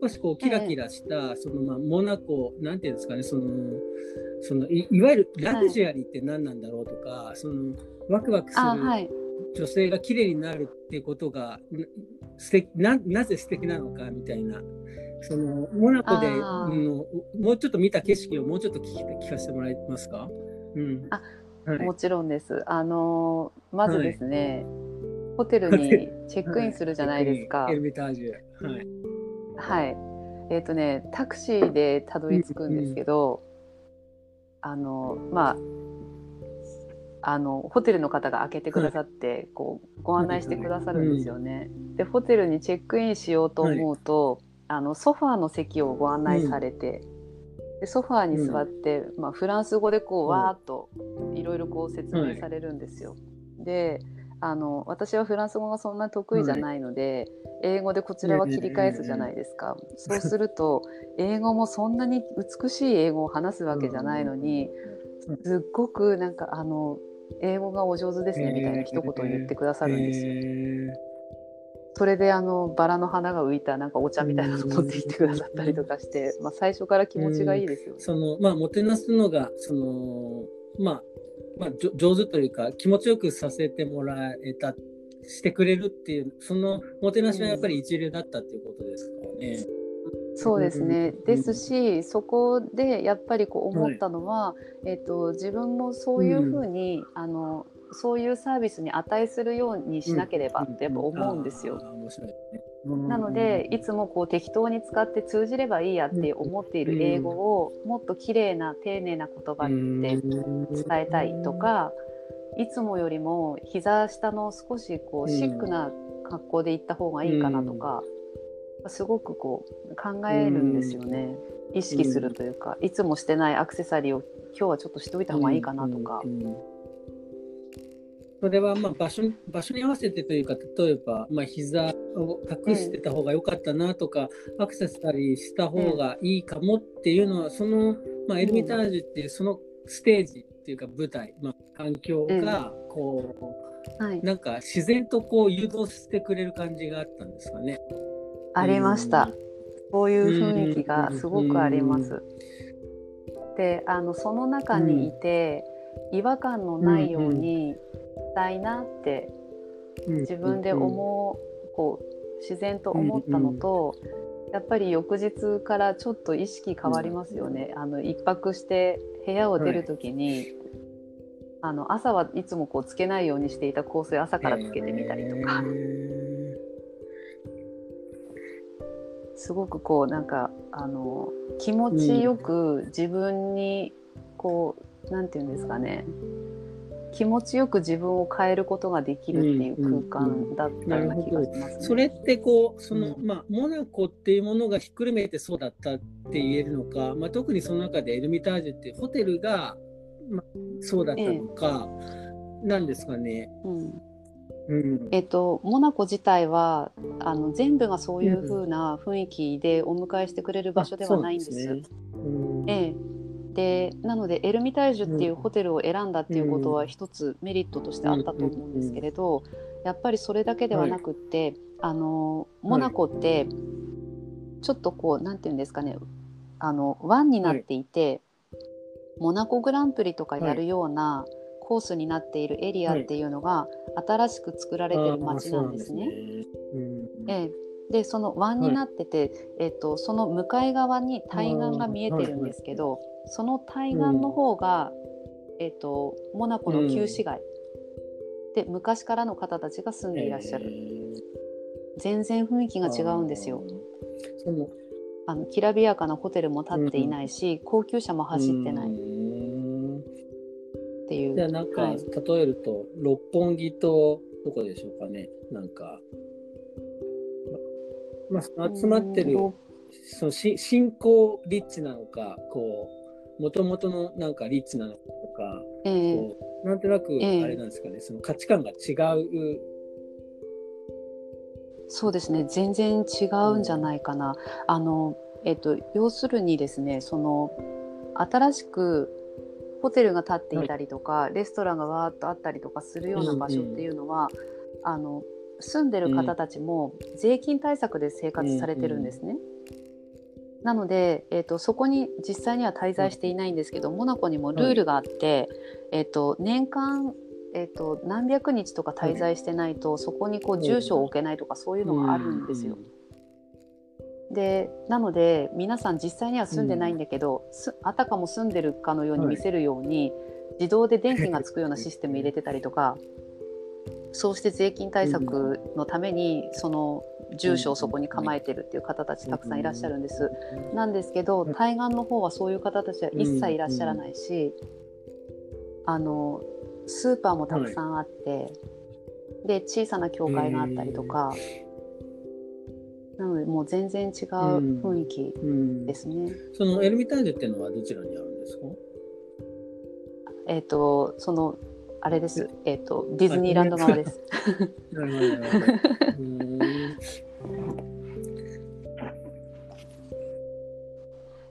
少しこうキラキラした、そのまあモナコなんていうんですかねそのそのいいわゆるラグジュアリーって何なんだろうとか、そのワクワクする女性が綺麗になるっていうことがな素敵ななぜ素敵なのかみたいなそのモナコで、うんもうちょっと見た景色をもうちょっと聞き聞かせてもらえますか、うん。あはい。もちろんです。あのーまずですね、ホテルにホテルチェックインするじゃないですか。エルミタージュはいはい。えっ、とね、タクシーでたどり着くんですけど、あの、まあ、あの、ホテルの方が開けてくださって、こう、ご案内してくださるんですよね。で、ホテルにチェックインしようと思うと、あの、ソファーの席をご案内されて、でソファーに座って、まあ、フランス語でこう、うんわーっといろいろこう説明されるんですよ。であの私はフランス語がそんな得意じゃないので、英語でこちらは切り返すじゃないですか。そうすると 英語もそんなに美しい英語を話すわけじゃないのに、すっごくなんかあの英語がお上手ですねみたいな一言を言ってくださるんですよ。えそれであのバラの花が浮いたなんかお茶みたいなの持ってきてくださったりとかして、まあ、最初から気持ちがいいですよね。そのまあもてなすのがそのまあまあ上手というか気持ちよくさせてもらえたしてくれるっていうそのもてなしはやっぱり一流だったっていうことですかね。そうですねうんですしそこでやっぱりこう思ったのは、えっと自分もそういうふうに、あのそういうサービスに値するようにしなければってやっぱ思うんですよ。あー面白いね。なのでいつもこう適当に使って通じればいいやって思っている英語をもっと綺麗な丁寧な言葉で伝えたいとかいつもよりも膝下の少しこうシックな格好で行った方がいいかなとかすごくこう考えるんですよね。意識するというかいつもしてないアクセサリーを今日はちょっとしておいた方がいいかなとかそれはまあ場所に場所に合わせてというか例えばまあ膝を隠してた方が良かったなとか、アクセサリーした方がいいかもっていうのは、その、まあ、エルミタージュっていうそのステージっていうか舞台、まあ、環境がこう、はい。なんか自然とこう誘導してくれる感じがあったんですかね。ありました。そういう雰囲気がすごくあります。であのその中にいて、違和感のないようにしたいなって自分で思う,、こう自然と思ったのと、やっぱり翌日からちょっと意識変わりますよね。あの一泊して部屋を出る時に、あの朝はいつもこうつけないようにしていた香水朝からつけてみたりとか。すごくこうなんかあの気持ちよく自分にこう、なんていうんですかね。気持ちよく自分を変えることができるっていう空間だったような気がしますね。それってこうその、うまあモナコっていうものがひっくるめてそうだったって言えるのか、まあ、特にその中でエルミタージュっていうホテルが、まあ、そうだったのか、なんですかね。うん。うん。えっと、モナコ自体はあの全部がそういう風な雰囲気でお迎えしてくれる場所ではないんです。うなんね。うん。ええでなのでエルミタージュっていうホテルを選んだっていうことは一つメリットとしてあったと思うんですけれど、やっぱりそれだけではなくって、あのモナコってちょっとこうなんていうんですかねあの湾になっていて、モナコグランプリとかやるようなコースになっているエリアっていうのが新しく作られてる街なんですね。あーそうなんですね。うん。ええでその湾になってて、えっとその向かい側に対岸が見えてるんですけど、その対岸の方が、えっとモナコの旧市街、で昔からの方たちが住んでいらっしゃる、えー。全然雰囲気が違うんですよ。そのあのきらびやかなホテルも建っていないし、高級車も走ってない。っうんていう。じゃあなんか、はい。例えると六本木とどこでしょうかね。なんか、まあ、その集まってるうんそのし信仰リッチなのかこうもともとのなんかリッチなのかとか、ええ。こうなんとなくええ。あれなんですかね、その価値観が違う。そうですね全然違うんじゃないかな。あのえっと、要するにですねその新しくホテルが建っていたりとか、レストランがわーっとあったりとかするような場所っていうのは、あの住んでる方たちも税金対策で生活されてるんですね。なので、えっとそこに実際には滞在していないんですけど、モナコにもルールがあって、えっと年間えっと何百日とか滞在してないと、そこにこう住所を置けないとかそういうのがあるんですよ。でなので皆さん実際には住んでないんだけど、すあたかも住んでるかのように見せるように、自動で電気がつくようなシステム入れてたりとかそうして税金対策のためにその住所をそこに構えてるっていう方たちたくさんいらっしゃるんです。なんですけど対岸の方はそういう方たちは一切いらっしゃらないし、あのスーパーもたくさんあって、で小さな教会があったりとか、なのでもう全然違う雰囲気うん。ですね。そのエルミタージュっていうのはどちらにあるんですか？えっ、とそのあれです。えっ、とディズニーランド側です。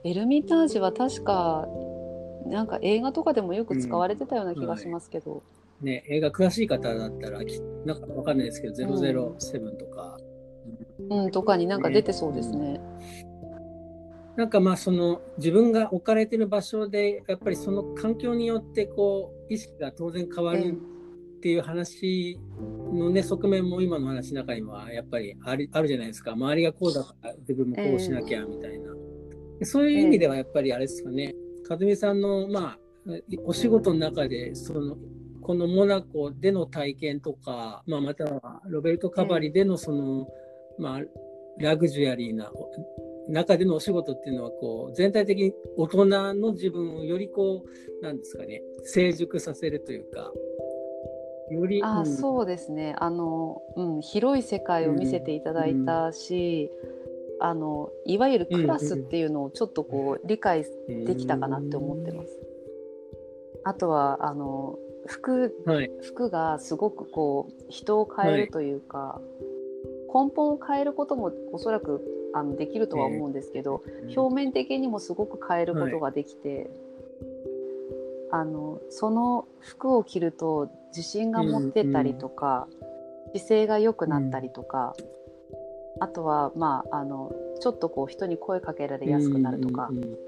エルミタージュは確かなんか映画とかでもよく使われてたような気がしますけど、ね、映画詳しい方だったらきなんかわかんないですけど、007とか、うん、とかになんか出てそうですね。なんかまあその自分が置かれてる場所でやっぱりその環境によってこう意識が当然変わるっていう話のね側面も今の話の中にはやっぱりあるあるじゃないですか。周りがこうだから自分もこうしなきゃみたいな、そういう意味ではやっぱりあれですかね。和美さんのまあお仕事の中でそのこのモナコでの体験とか、まあ、またはロベルト・カバリでのその、まあ、ラグジュアリーな中でのお仕事っていうのはこう全体的に大人の自分をよりこうなんですかね成熟させるというかよりあ、うん、そうですね。あの、うん、広い世界を見せていただいたし、うん、あのいわゆるクラスっていうのをちょっとこう理解できたかなって思ってます。あとはあの服はい、服がすごくこう人を変えるというか、はい、根本を変えることもおそらくあのできるとは思うんですけど、えー、表面的にもすごく変えることができて、はい、あのその服を着ると自信が持ってたりとか、うん、姿勢が良くなったりとか、うん、あとはまああのちょっとこう人に声かけられやすくなるとか。うんうんうん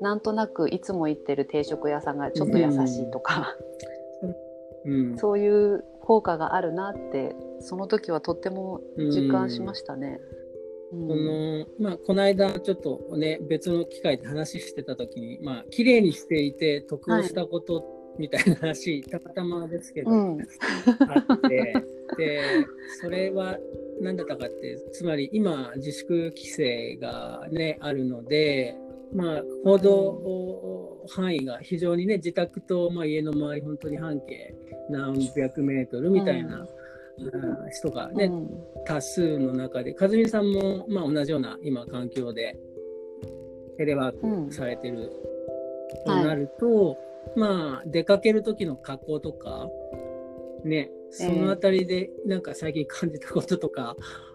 なんとなくいつも行ってる定食屋さんがちょっと優しいとか、うん、そういう効果があるなってその時はとっても実感しましたね。うん、このまあ、この間ちょっとね別の機会で話してた時にまあ綺麗にしていて得をしたことみたいな話、はい、たまたまですけど、うん、あってでそれは何だったかってつまり今自粛規制がねあるのでまあ、報道範囲が非常にね、自宅と、まあ、家の周り、本当に半径何百メートルみたいな、うん、人がね、うん、多数の中で、和美さんも、まあ、同じような今、環境でテレワークされてるとなると、はい、まあ、出かける時の格好とか、ね、そのあたりで、なんか最近感じたこととか、えー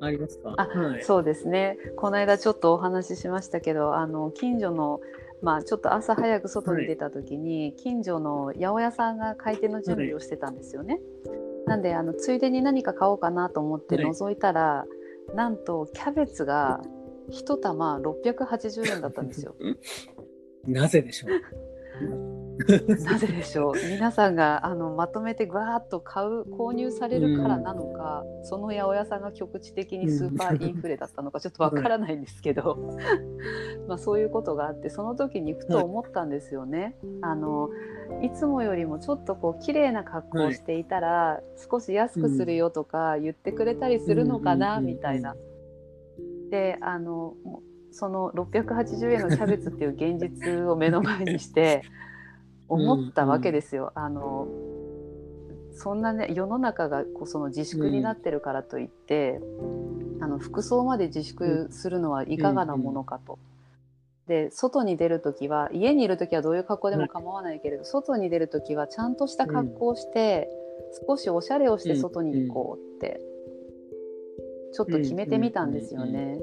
ありますか？あ、はい、そうですね。この間ちょっとお話ししましたけどあの近所のまあ、ちょっと朝早く外に出た時に、はい、近所の八百屋さんが開店の準備をしてたんですよね。はい、なんであのついでに何か買おうかなと思って覗いたら、はい、なんとキャベツが1玉680円だったんですよ。なぜでしょう？なぜでしょう。皆さんがあのまとめてわーっと買う購入されるからなのか、うん、その八百屋さんが局地的にスーパーインフレだったのかちょっとわからないんですけど。まあそういうことがあってその時にふと思ったんですよね。あのいつもよりもちょっとこう綺麗な格好をしていたら、少し安くするよとか言ってくれたりするのかな、みたいな。であのその680円のキャベツっていう現実を目の前にして思ったわけですよ。うんうん、あのそんなね世の中がこうその自粛になってるからといって、うん、あの服装まで自粛するのはいかがなものかと。で外に出る時は家にいる時はどういう格好でも構わないけれど、外に出る時はちゃんとした格好をして、少しおしゃれをして外に行こうって、ちょっと決めてみたんですよね。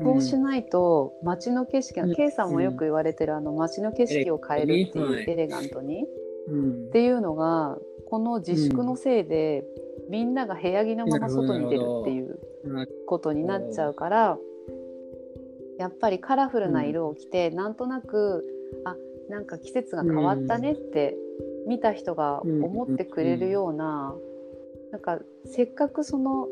そうしないと街の景色、うん、K さんもよく言われてるあの街の景色を変えるっていうエレガントに、うん、っていうのがこの自粛のせいで、うん、みんなが部屋着のまま外に出るっていうことになっちゃうからやっぱりカラフルな色を着て、うん、なんとなくあなんか季節が変わったねって見た人が思ってくれるような、なんかせっかくその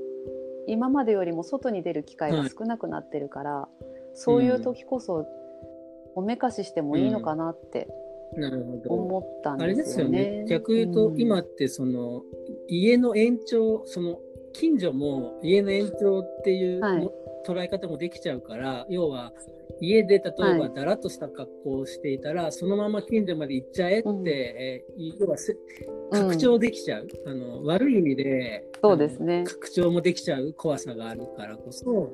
今までよりも外に出る機会が少なくなってるから、はい、そういう時こそおめかししてもいいのかなって思ったんですよね。よね。逆言うと、今ってその家の延長その近所も家の延長っていう、はい、捉え方もできちゃうから要は家で例えばだらっとした格好をしていたら、はい、そのまま近所まで行っちゃえって、うん、えー、要は拡張できちゃう、うん、あの悪い意味でそうですね。拡張もできちゃう怖さがあるからこそ、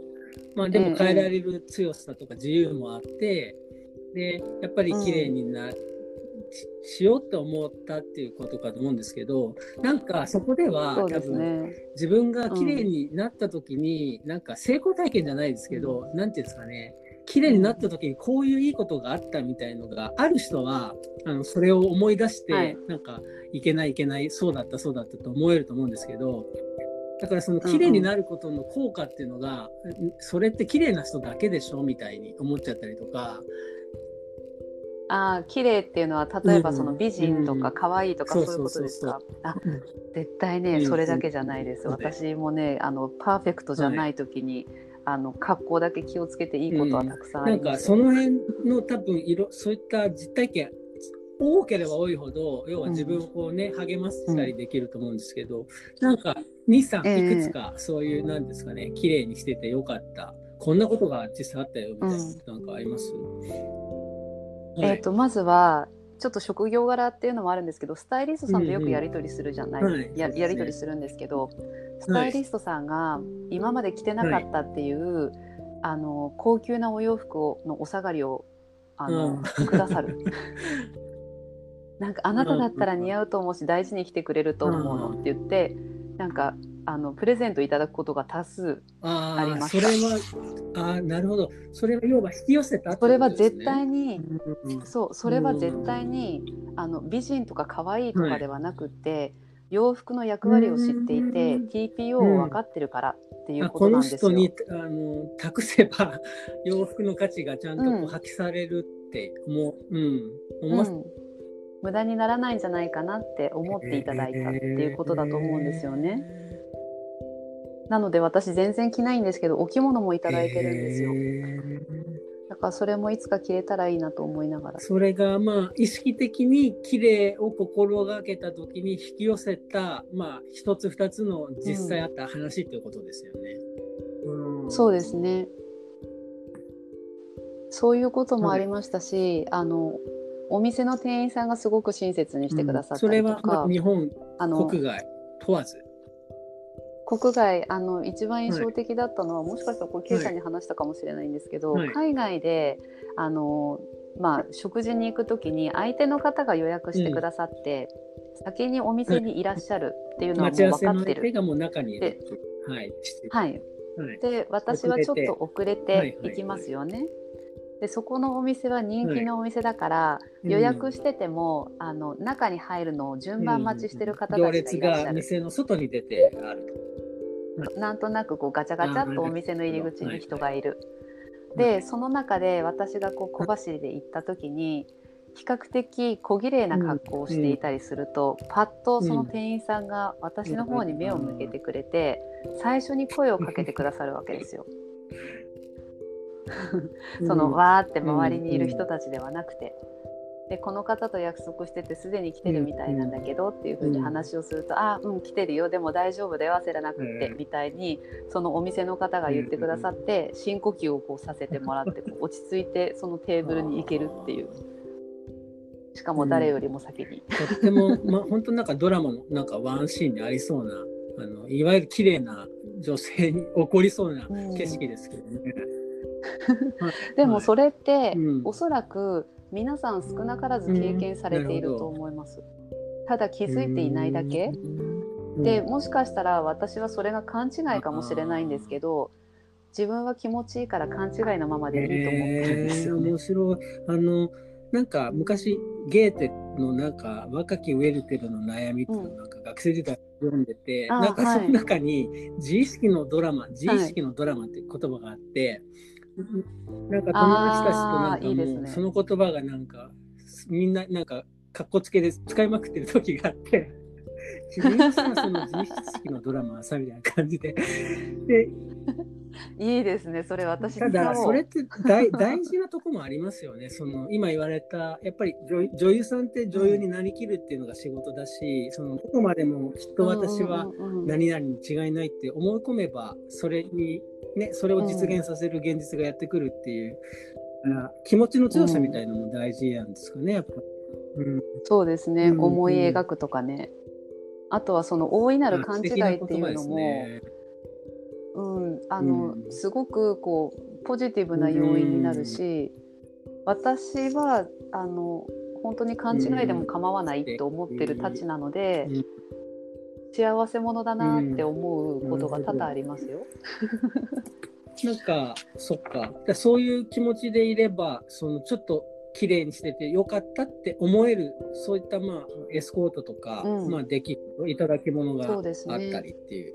まあ、でも変えられる強さとか自由もあって、でやっぱり綺麗にな、うん、しようと思ったっていうことかと思うんですけどなんかそこでは、ね、多分自分が綺麗になった時に、うん、なんか成功体験じゃないですけど何、うん、ていうんですかね。綺麗になった時にこういういいことがあったみたいのがある人はあのそれを思い出して、はい、なんかいけないいけないそうだったそうだったと思えると思うんですけどだからその綺麗になることの効果っていうのが、うんうん、それって綺麗な人だけでしょ？みたいに思っちゃったりとか。ああ綺麗っていうのは例えばその美人とか可愛いとかそういうことですか？あ絶対ねそれだけじゃないです。私もねあのパーフェクトじゃない時に、はい、あの格好だけ気をつけていいことはたくさんあります、うん、なんかその辺の多分色そういった実体験多ければ多いほど要は自分をね、うん、励ましたりできると思うんですけど、なんか23いくつかそういう、なんですかね綺麗にしててよかった。こんなことが実際あったよみたいな、なんかあります、えーと、まずはちょっと職業柄っていうのもあるんですけどスタイリストさんとよくやり取りするじゃない、うんうん、ややり取りするんですけど、スタイリストさんが今まで着てなかったっていう、はい、あの高級なお洋服をのお下がりをあの、うん、くださる。なんかあなただったら似合うと思うし大事に着てくれると思うのって言ってなんかあのプレゼントいただくことが多数あります。それはあなるほど。それは要は引き寄せた、ね、それは絶対に、うん、そうそれは絶対に、あの美人とか可愛いとかではなくて、はい、洋服の役割を知っていて、TPO を分かってるからっていうことなんですよ。この人にあの託せば洋服の価値がちゃんと発揮されるって思う、うん、思います。無駄にならないんじゃないかなって思っていただいたっていうことだと思うんですよね。なので私全然着ないんですけどお着物もいただいてるんですよ。だからそれもいつか着れたらいいなと思いながら。それがまあ意識的に綺麗を心がけた時に引き寄せたまあ一つ二つの実際あった話っていうことですよね。うん、そうですね。そういうこともありましたし、はい、あのお店の店員さんがすごく親切にしてくださったりとか、うん、それは日本国外問わず？国外あの一番印象的だったのは、はい、もしかしたらこれ K さんに話したかもしれないんですけど、はい、海外であの、まあ、食事に行く時に相手の方が予約してくださって、うん、先にお店にいらっしゃるっていうのはもう分かってる。はい、はい、で私はちょっと遅れて行きますよね。でそこのお店は人気のお店だから、はい、予約してても、うん、あの中に入るのを順番待ちしてる方たちがいらっしゃる、うん、行列が店の外に出てあると。なんとなくこうガチャガチャっとお店の入り口に人がいる。でその中で私がこう小走りで行った時に比較的小綺麗な格好をしていたりすると、パッとその店員さんが私の方に目を向けてくれて最初に声をかけてくださるわけですよ。そのわーって周りにいる人たちではなくて。でこの方と約束しててすでに来てるみたいなんだけどっていうふうに話をすると「あうん来てるよ。でも大丈夫だよ。焦らなくって」みたいにそのお店の方が言ってくださって深呼吸をこうさせてもらって落ち着いてそのテーブルに行けるっていう。しかも誰よりも先に。とっても、まあ、本当なんかドラマのなんかワンシーンにありそうなあのいわゆる綺麗な女性に起こりそうな景色ですけどね。でもそれって、はいうん、おそらく皆さん少なからず経験されていると思います。ただ気づいていないだけ。でもしかしたら私はそれが勘違いかもしれないんですけど自分は気持ちいいから勘違いのままでいいと思ってるんですよ、ね、面白い。あのなんか昔ゲーテのなんか若きウェルテルの悩みっていうなんか学生時代読んでて、うん、なんかその中に自意識のドラマ、はい、自意識のドラマっていう言葉があって、なんか友達たちとなんかもう、ね、その言葉がなんかみんななんかかっこつけで使いまくってる時があって 君のさその自意識のドラマさみたいな感じで。で いいですねそれ私ただそれって大 大事なとこもありますよね。その今言われたやっぱり女優さんって女優になりきるっていうのが仕事だし、うん、そのどこまでもきっと私は何々に違いないって思い込めばそれにね、それを実現させる現実がやってくるっていう、うん、気持ちの強さみたいなのも大事なんですかね、やっぱ。うん、そうですね、うん、思い描くとかね。あとはその大いなる勘違いっていうのも、ね、うん、あの、うん、すごくこうポジティブな要因になるし、私はあの本当に勘違いでも構わないと思ってるたちなので、幸せ者だなって思うことが多々ありますよ。なんかそっか。そういう気持ちでいればそのちょっと綺麗にしててよかったって思えるそういったまあエスコートとか、うん、まあできるいただき物があったりっていう。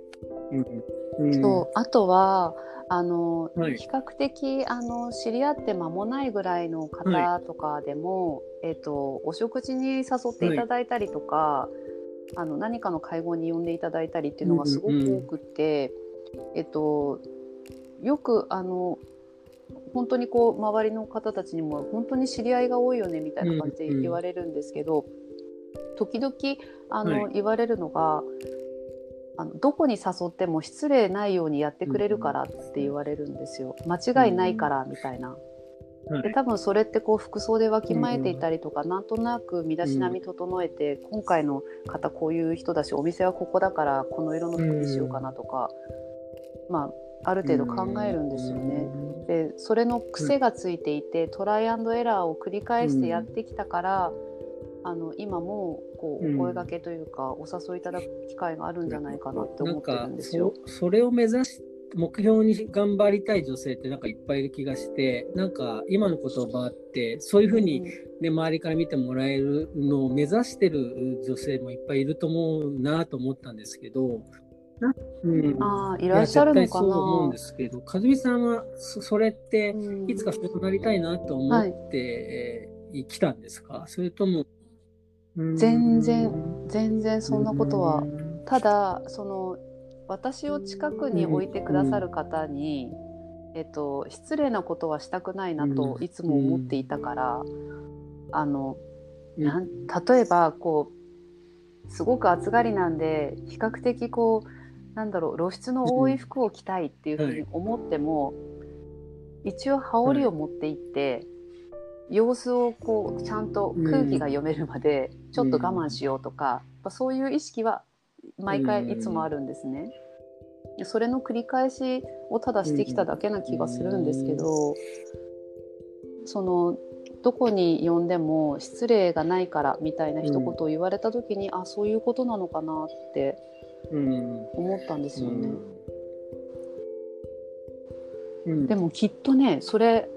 うんうんそう。あとはあの、はい。比較的あの知り合って間もないぐらいの方とかでも、えっとお食事に誘っていただいたりとか、あの何かの会合に呼んでいただいたりっていうのがすごく多くて、えっとよくあの本当にこう周りの方たちにも本当に知り合いが多いよねみたいな感じで言われるんですけど、時々あの、は言われるのがあのどこに誘っても失礼ないようにやってくれるからって言われるんですよ。間違いないからみたいな。はいで多分それってこう服装でわきまえていたりとか、なんとなく身だしなみ整えて、今回の方こういう人だしお店はここだからこの色の服にしようかなとか、まあある程度考えるんですよね。でそれの癖がついていて、トライアンドエラーを繰り返してやってきたから、あの今もこううん。お声掛けというか、お誘いいただく機会があるんじゃないかなって思ってるんですよ。そそれを目指し目標に頑張りたい女性ってなんかいっぱいいる気がしてなんか今の言葉ってそういうふうに、ね、周りから見てもらえるのを目指してる女性もいっぱいいると思うなと思ったんですけど、なうん、ああいらっしゃるのかいや絶対そう思うんなで。すけど和美さんはそそれってうん。いつかそうなりたいなと思って、えー来たんですか？それとも、うん全然全然そんなことはうん。ただその私を近くに置いてくださる方に、えっと、失礼なことはしたくないなとうん。いつも思っていたから、あのうん。なん例えばこうすごく暑がりなんで比較的こうなんだろう露出の多い服を着たいっていうふうに思っても、一応羽織を持って行って、様子をこうちゃんと空気が読めるまでちょっと我慢しようとか、やっぱそういう意識は毎回いつもあるんですね。でそれの繰り返しをただしてきただけな気がするんですけど、そのどこに呼んでも失礼がないからみたいな一言を言われた時に、あそういうことなのかなってうん。思ったんですよね。うん。でもきっとねそれ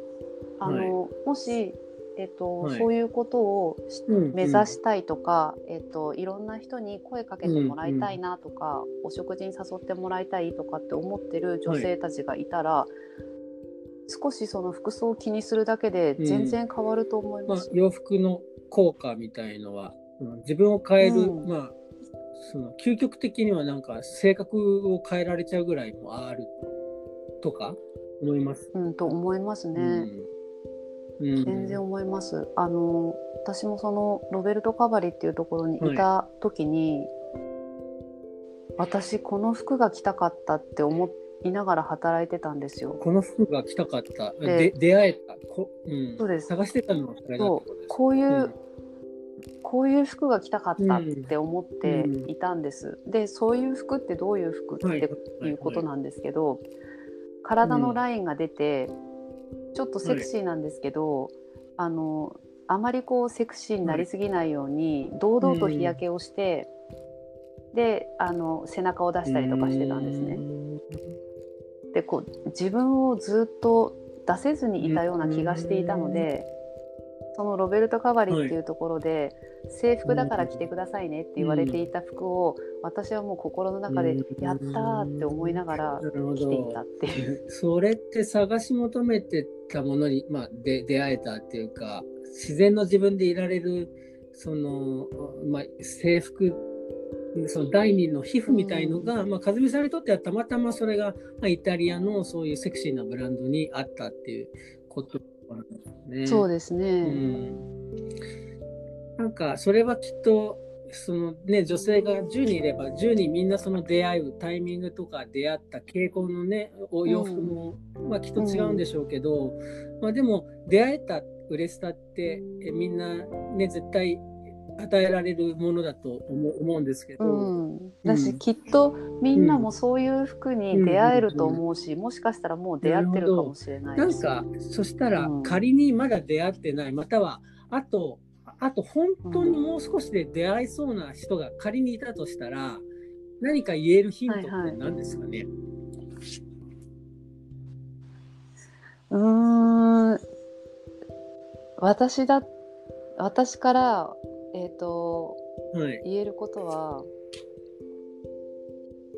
あの、はもし、えっとはい。そういうことをしうん目指したいとか、えっといろんな人に声かけてもらいたいなとか、お食事に誘ってもらいたいとかって思ってる女性たちがいたら、少しその服装を気にするだけで全然変わると思いまあます。、洋服の効果みたいのは、うん自分を変える、うん。まあその究極的にはなんか性格を変えられちゃうぐらいもあるとか思います。うん、と思いますね。うんうん全然思います。あの私もそのロベルト・カバリっていうところにいた時に、私この服が着たかったって思いながら働いてたんですよ。この服が着たかった。でで出会えた。こ、うん。そうです。探してたのはそれだう。こういう、うん。こういう服が着たかったって思ってうん。いたんです。でそういう服ってどういう服ってはい。い。うことなんですけど、体のラインが出て、ちょっとセクシーなんですけど、あのあまりこうセクシーになりすぎないように、堂々と日焼けをして、であの背中を出したりとかしてたんですね。でこう自分をずっと出せずにいたような気がしていたので、そのロベルト・カバリっていうところで、制服だから着てくださいねって言われていた服を、私はもう心の中でうんやったーって思いながら着ていたどっ。ていう。それって探し求めてたものに、まあ、で出会えたっていうか自然の自分でいられるその、まあ、制服その第二の皮膚みたいのが、まあ、和美さんにとってはたまたまそれが、まあ、イタリアのそういうセクシーなブランドにあったっていうことね。そうですうね。ん、なんかそれはきっとそのね女性が10人いれば10人みんなその出会うタイミングとか出会った傾向のねお洋服も、まあ、きっと違うんでしょうけど、まあ、でも出会えた嬉しさってえみんなね絶対与えられるものだと思う思うんですけど、うん、だし、きっとみんなもそういう服に出会えると思うし、もしかしたらもう出会ってるかもしれないしなんかそしたらうん。仮にまだ出会ってないまたはあとあと本当にもう少しで出会いそうな人が仮にいたとしたら何か言えるヒントって何ですかね、うーん。私だ私から、えー、とはい。言えることは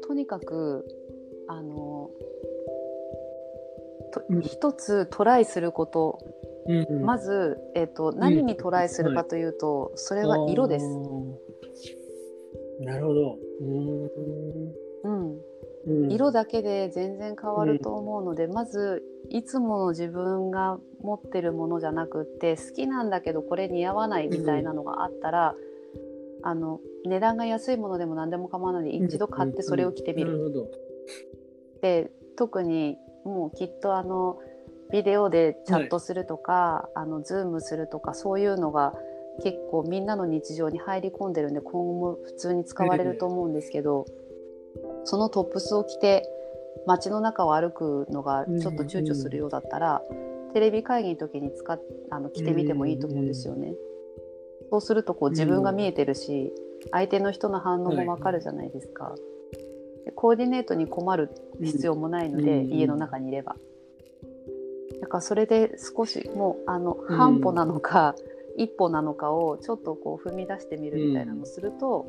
とにかくあのとうん。一つトライすること、うんうん。まず、えー、と何にトライするかというと、それは色です。なるほど。うん、うん色だけで全然変わると思うので、まずいつもの自分が持ってるものじゃなくって好きなんだけどこれ似合わないみたいなのがあったら、あの値段が安いものでも何でも構わないので一度買ってそれを着てみる。で特にもうきっとあのビデオでチャットするとか、あのズームするとかそういうのが結構みんなの日常に入り込んでるんで今後も普通に使われると思うんですけど、そのトップスを着て街の中を歩くのがちょっと躊躇するようだったら、テレビ会議の時に使っあの着てみてもいいと思うんですよね。そうするとこう自分が見えてるし、相手の人の反応もわかるじゃないですか。でコーディネートに困る必要もないので、うん家の中にいれば。だからそれで少しもうあのうん半歩なのか、一歩なのかをちょっとこう踏み出してみるみたいなのをすると、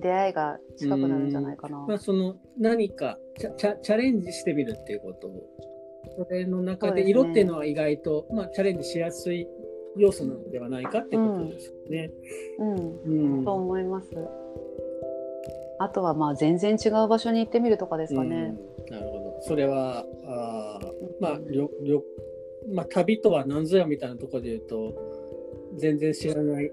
出会いが近くなるんじゃないかな。まあ、その何かチャチャレンジしてみるっていうことをそれの中で色っていうのは意外と、まあ、チャレンジしやすい要素なのではないかってことですよね。うん、うんと思います。あとはまあ全然違う場所に行ってみるとかですかね。うんなるほど。それはあーまあ旅旅まあ旅とは何ぞやみたいなところで言うと全然知らない。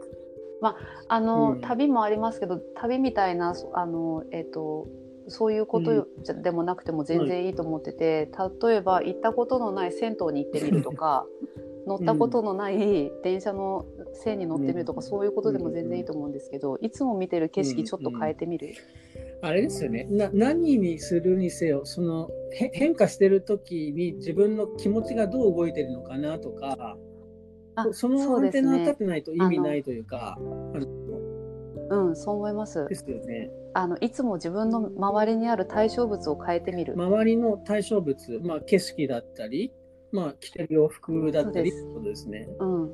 あの、うん旅もありますけど旅みたいなそあの、えっとそういうことでもなくても全然いいと思ってて、例えば行ったことのない銭湯に行ってみるとか 乗ったことのない電車の線に乗ってみるとか、うんそういうことでも全然いいと思うんですけどいつも見てる景色ちょっと変えてみる？あれですよね。な何にするにせよそのへ変化してる時に自分の気持ちがどう動いてるのかなとか。あそのアンテナ立てないと意味ないというか、うん、そう思いますですよね。あのいつも自分の周りにある対象物を変えてみる。周りの対象物、まあ、景色だったり、まあ、着てる洋服だったりってそうですことですね。うん、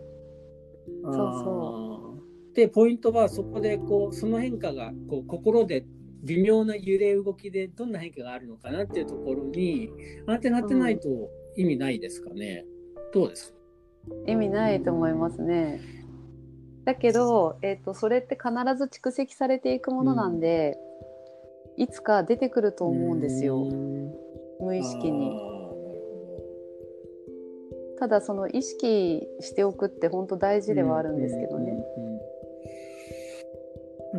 あーそで、ポイントはそこでこうその変化がこう心で微妙な揺れ動きでどんな変化があるのかなっていうところにアンテナってないと意味ないですかね。どうですか？意味ないと思いますね。だけど、えっとそれって必ず蓄積されていくものなんで、いつか出てくると思うんですようーん無意識に。ただその意識しておくって本当大ど事ではあるんですけどね。うんうんうん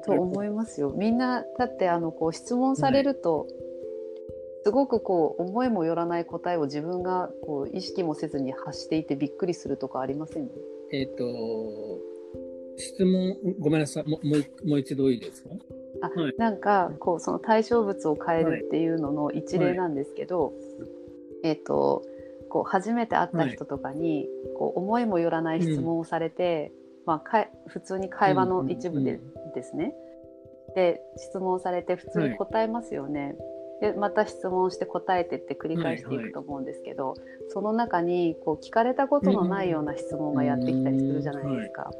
と思いますよ。みんなだってあのこう質問されると、すごくこう思いもよらない答えを自分がこう意識もせずに発していてびっくりするとかありません？えっ、と、質問、ごめんなさい、ももう一もう一度いいですか？あはい。なんかこうその対象物を変えるっていうのの一例なんですけど、えっ、とこう初めて会った人とかに、こう思いもよらない質問をされて、まあ、かい普通に会話の一部でうんですね、で質問されて普通に答えますよね。でまた質問して答えてって繰り返していくと思うんですけど、その中にこう聞かれたことのないような質問がやってきたりするじゃないですか。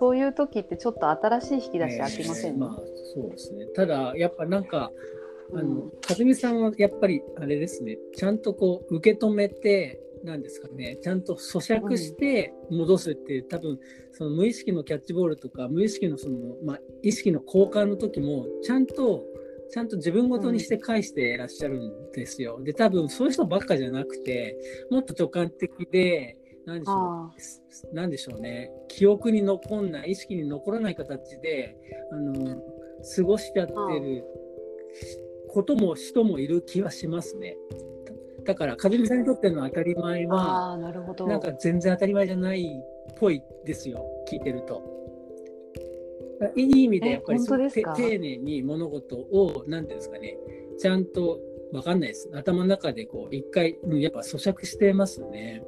そういう時ってちょっと新しい引き出し開きませんね。えーまあ、そうですね。ただ、やっぱなんか、あのうん、かずみさんはやっぱりあれですね、ちゃんとこう受け止めて、なんですかね、ちゃんと咀嚼して戻すっていう、多分その無意識のキャッチボールとか、無意識のその、まあ、意識の交換の時も、ちゃんと、ちゃんと自分ごとにして返していらっしゃるんですよ。で、多分そういう人ばっかじゃなくて、もっと直感的で、なんでしょうあなんでしょうね、記憶に残んない、意識に残らない形で、あの、過ごしちゃってることも人もいる気はしますね。だから、和美さんにとっての当たり前は、な。なんか全然当たり前じゃないっぽいですよ、聞いてると。いい意味で、やっぱり丁寧に物事を、なんていうんですかね、ちゃんと、わかんないです。頭の中でこう、一回、うんやっぱ咀嚼してますね。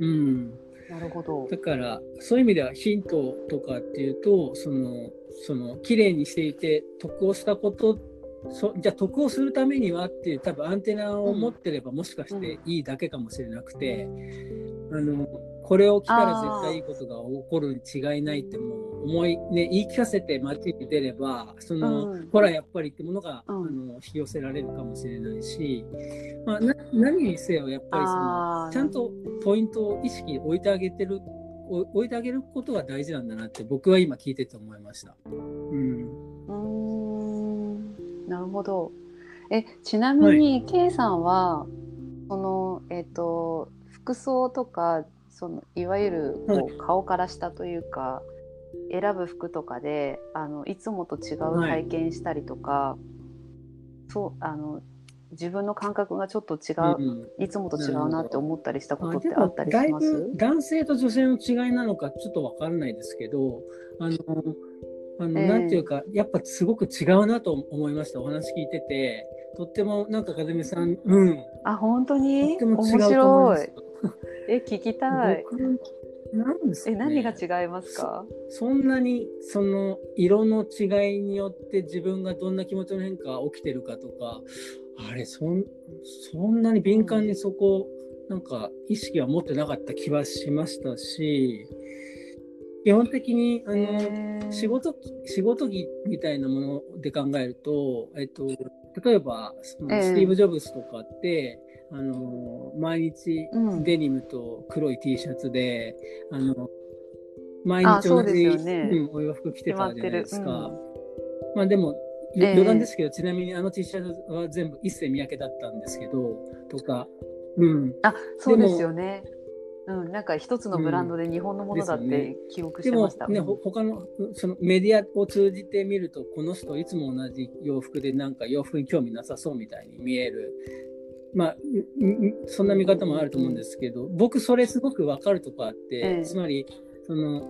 うん。なるほど。だからそういう意味ではヒントとかっていうとそのその綺麗にしていて得をしたことそじゃあ得をするためにはっていう多分アンテナを持ってればもしかしていいだけかもしれなくて、あのこれを着たら絶対いいことが起こるに違いないってもう思い、ね、言い聞かせて街に出ればその、うん。ほらやっぱりってものが、うん。あの引き寄せられるかもしれないし、まあ、な何にせよやっぱりそのちゃんとポイントを意識置いてあげてるお置いてあげることが大事なんだなって僕は今聞いてて思いました。うん。うーん。なるほど。えちなみに、K さんはそのえっ、と服装とかそのいわゆるこう、顔から下というか選ぶ服とかであのいつもと違う体験したりとか、そうあの自分の感覚がちょっと違う、うんいつもと違うなって思ったりしたことってあったりします？ぶ男性と女性の違いなのかちょっとわからないですけどあのあの、ええ。なんていうかやっぱすごく違うなと思いましたお話聞いてて。とってもなんか風見さんうん。あ本当とに面白い。え聞きたい。僕なんですかえね何が違いますか？そんなにその色の違いによって自分がどんな気持ちの変化が起きてるかとかあれそんそんなに敏感にそこ、なんか意識は持ってなかった気はしましたし基本的にあの、仕事仕事着みたいなもので考えると、えっと、例えばそのええ。スティーブ・ジョブズとかって、あの毎日うんデニムと黒い T シャツで、あの毎あそう日同じ、ねうん、お洋服着てたじゃないで。すか。うんまあでもええ余談ですけど、ちなみにあの T シャツは全部一世三宅だったんですけどとか、うん、あそうですよね。うん、なんか一つのブランドで日本のものだって記憶しでもてました。ね、うんほ他のそのメディアを通じて見ると、この人いつも同じ洋服でなんか洋服に興味なさそうみたいに見える。まあ、そんな見方もあると思うんですけど、僕それすごくわかるとこあって、ええ。つまり、その、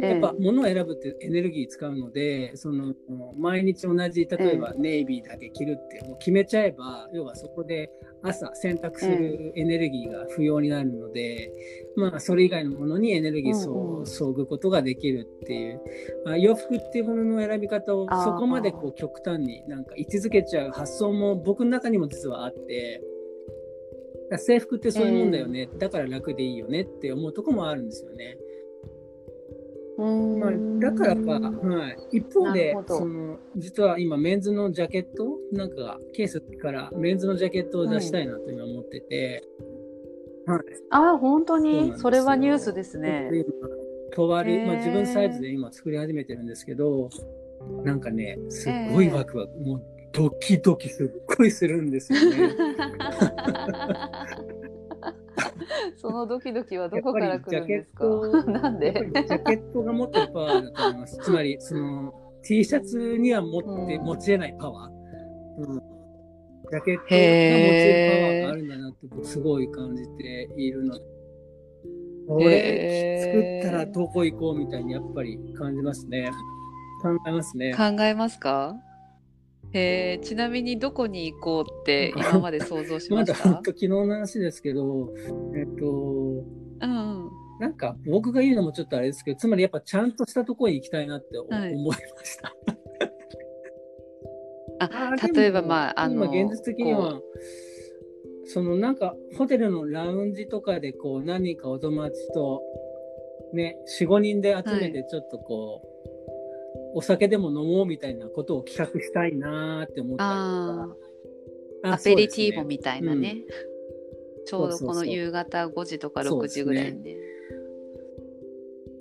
ええ。やっぱ物を選ぶってエネルギー使うので、その毎日同じ例えばネイビーだけ着るってもう決めちゃえば、要はそこで朝選択するエネルギーが不要になるので、まあそれ以外のものにエネルギーそうんうん。遭ぐことができるっていう、まあ、洋服っていうものの選び方をそこまでこう極端になんか位置づけちゃう発想も僕の中にも実はあって。制服ってそういうもんだよね、だから楽でいいよねって思うとこもあるんですよね。まあ、だからか、はい、一方でその実は今メンズのジャケットなんかケースからメンズのジャケットを出したいなと今思ってて、はい、あ本当に？それはニュースですね。今とわり、へー。まあ、自分サイズで今作り始めてるんですけどなんかねすっごいワクワク、もうドキドキすっごいするんですよね。そのドキドキはどこから来るんですか？トなんで？やっぱりジャケットが持ってるパワーだと思います。つまりその T シャツには持って、うん持ち得ないパワー、うん。ジャケットが持ち得るパワーがあるんだなって僕すごい感じているので。これ作ったらどこ行こうみたいにやっぱり感じますね。考えますね。考えますか？えー、ちなみにどこに行こうって今まで想像しまました？だ本当昨日の話ですけど、えっと、うんうん。なんか僕が言うのもちょっとあれですけど、つまりやっぱちゃんとしたところに行きたいなって思はい。いました。あ例えばまああの今現実的にはそのなんかホテルのラウンジとかでこう何人かお友達とね45人で集めてちょっとこう、お酒でも飲もうみたいなことを企画したいなーって思ったりあとかアペリティーボもみたいなね、ちょうどこの夕方5時とか6時ぐらいにね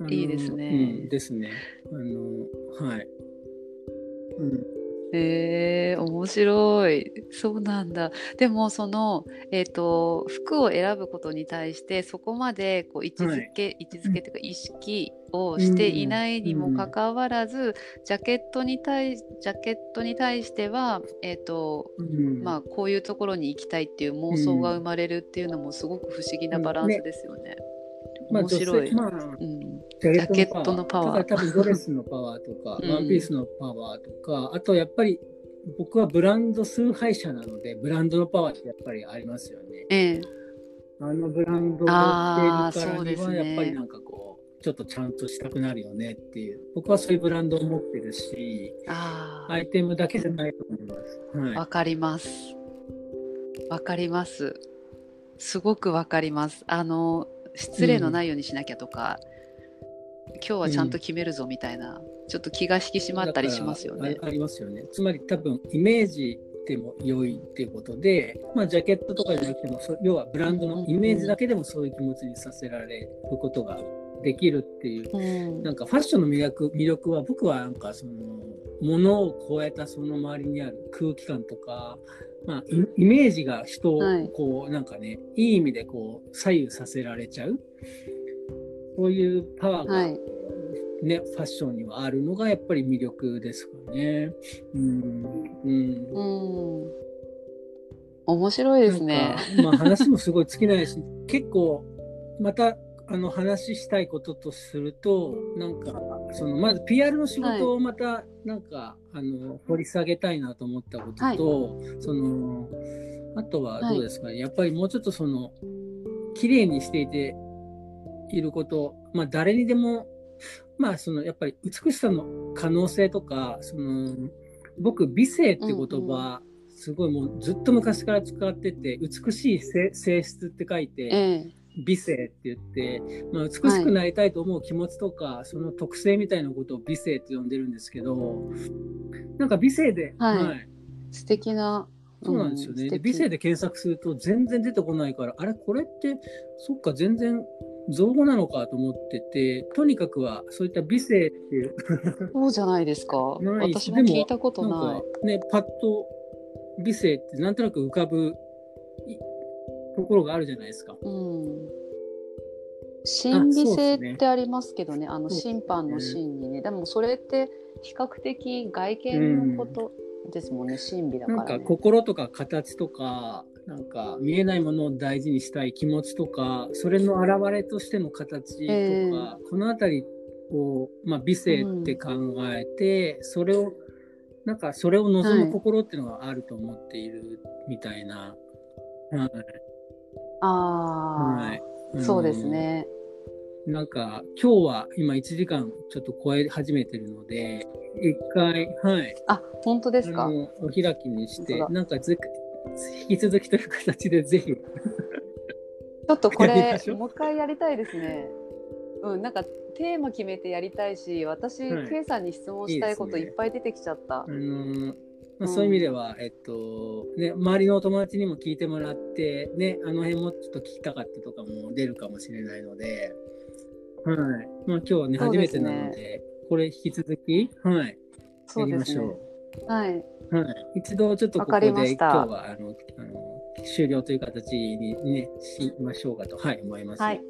いいですね。うん、ですね。あのはい、うん、へえ面白い。そうなんだ。でもその、えー、と服を選ぶことに対してそこまでこう位置づけ、位置づけというか意識をしていないにもかかわらず、ジャケットに対ジャケットに対しては、えーとうん。まあ、こういうところに行きたいっていう妄想が生まれるっていうのもすごく不思議なバランスですよね。まあ面白い。まあうん、ジャケットのパワー多分ドレスのパワーとか、うんワンピースのパワーとか、あとやっぱり僕はブランド崇拝者なので、ブランドのパワーってやっぱりありますよね。ええあのブランドをあー着ているからには、やっぱりなんかこう、ちょっとちゃんとしたくなるよねっていう。僕はそういうブランドを持ってるし、アイテムだけじゃないと思います。はい。わかります。わかります。すごくわかります。あの失礼のないようにしなきゃとか、今日はちゃんと決めるぞみたいな、ちょっと気が引き締まったりしますよね。あありますよね。つまり多分イメージでも良いっていうことで、まあ、ジャケットとかじゃなくてもそ要はブランドのイメージだけでもそういう気持ちにさせられることができるっていう、うんなんかファッションの魅力魅力は僕はなんかその物を超えたその周りにある空気感とか、まあ、イイメージが人をはいこう、なんかねいい意味でこう左右させられちゃうそういうパワーが、はい、ね、ファッションにはあるのがやっぱり魅力ですかね。うん、うん。うん、面白いですね。まあ話もすごい尽きないし 結構またあの話したいこととするとなんかそのまず PR の仕事をまたなんか、あの掘り下げたいなと思ったことと、そのあとはどうですかね、やっぱりもうちょっとその綺麗にしていていることまあ誰にでもまあそのやっぱり美しさの可能性とかその僕美声って言葉、すごいもうずっと昔から使ってて美しい性性質って書いて、ええ、美声って言って、まあ、美しくなりたいと思う気持ちとか、その特性みたいなことを美声って呼んでるんですけどなんか美声で、はい。素敵な。そうなんですよね、美声で検索すると全然出てこないからあれこれってそっか全然造語なのかと思っててとにかくはそういった美声っていう そうじゃないですか。私も聞いたことないか。ねパッと美声ってなんとなく浮かぶいところがあるじゃないですか。うん。審美性ってありますけどね、あの審判の審にね、でもそれって比較的外見のことですもんね、審美だかなんからね。心とか形とかなんか見えないものを大事にしたい気持ちとかそれの表れとしての形とか、ええ。この辺りを、まあ、美声って考えて、それをなんかそれを望む心っていうのがあると思っているみたいな。はい。あはい。あ、そうですね。なんか今日は今1時間ちょっと超え始めてるので一回はい。あ、本当ですか？お開きにしてなんかぜ引き続きという形でぜひ。ちょっとこれもう一回やりたいですね。うん、なんかテーマ決めてやりたいし、私、はい。ケイさんに質問したいこといっぱい出てきちゃった。あ。のーまあ、うん。そういう意味では、えっとね、周りのお友達にも聞いてもらって、ね、あの辺もちょっと聞きたかったとかも出るかもしれないので、はい。まあ、今日はねね。初めてなのでこれ引き続き、はい、やりましょねう。。はい。はい、一度ちょっとここで今日はあのあの終了という形に、ね、しましょうかと、はい、思います。はい。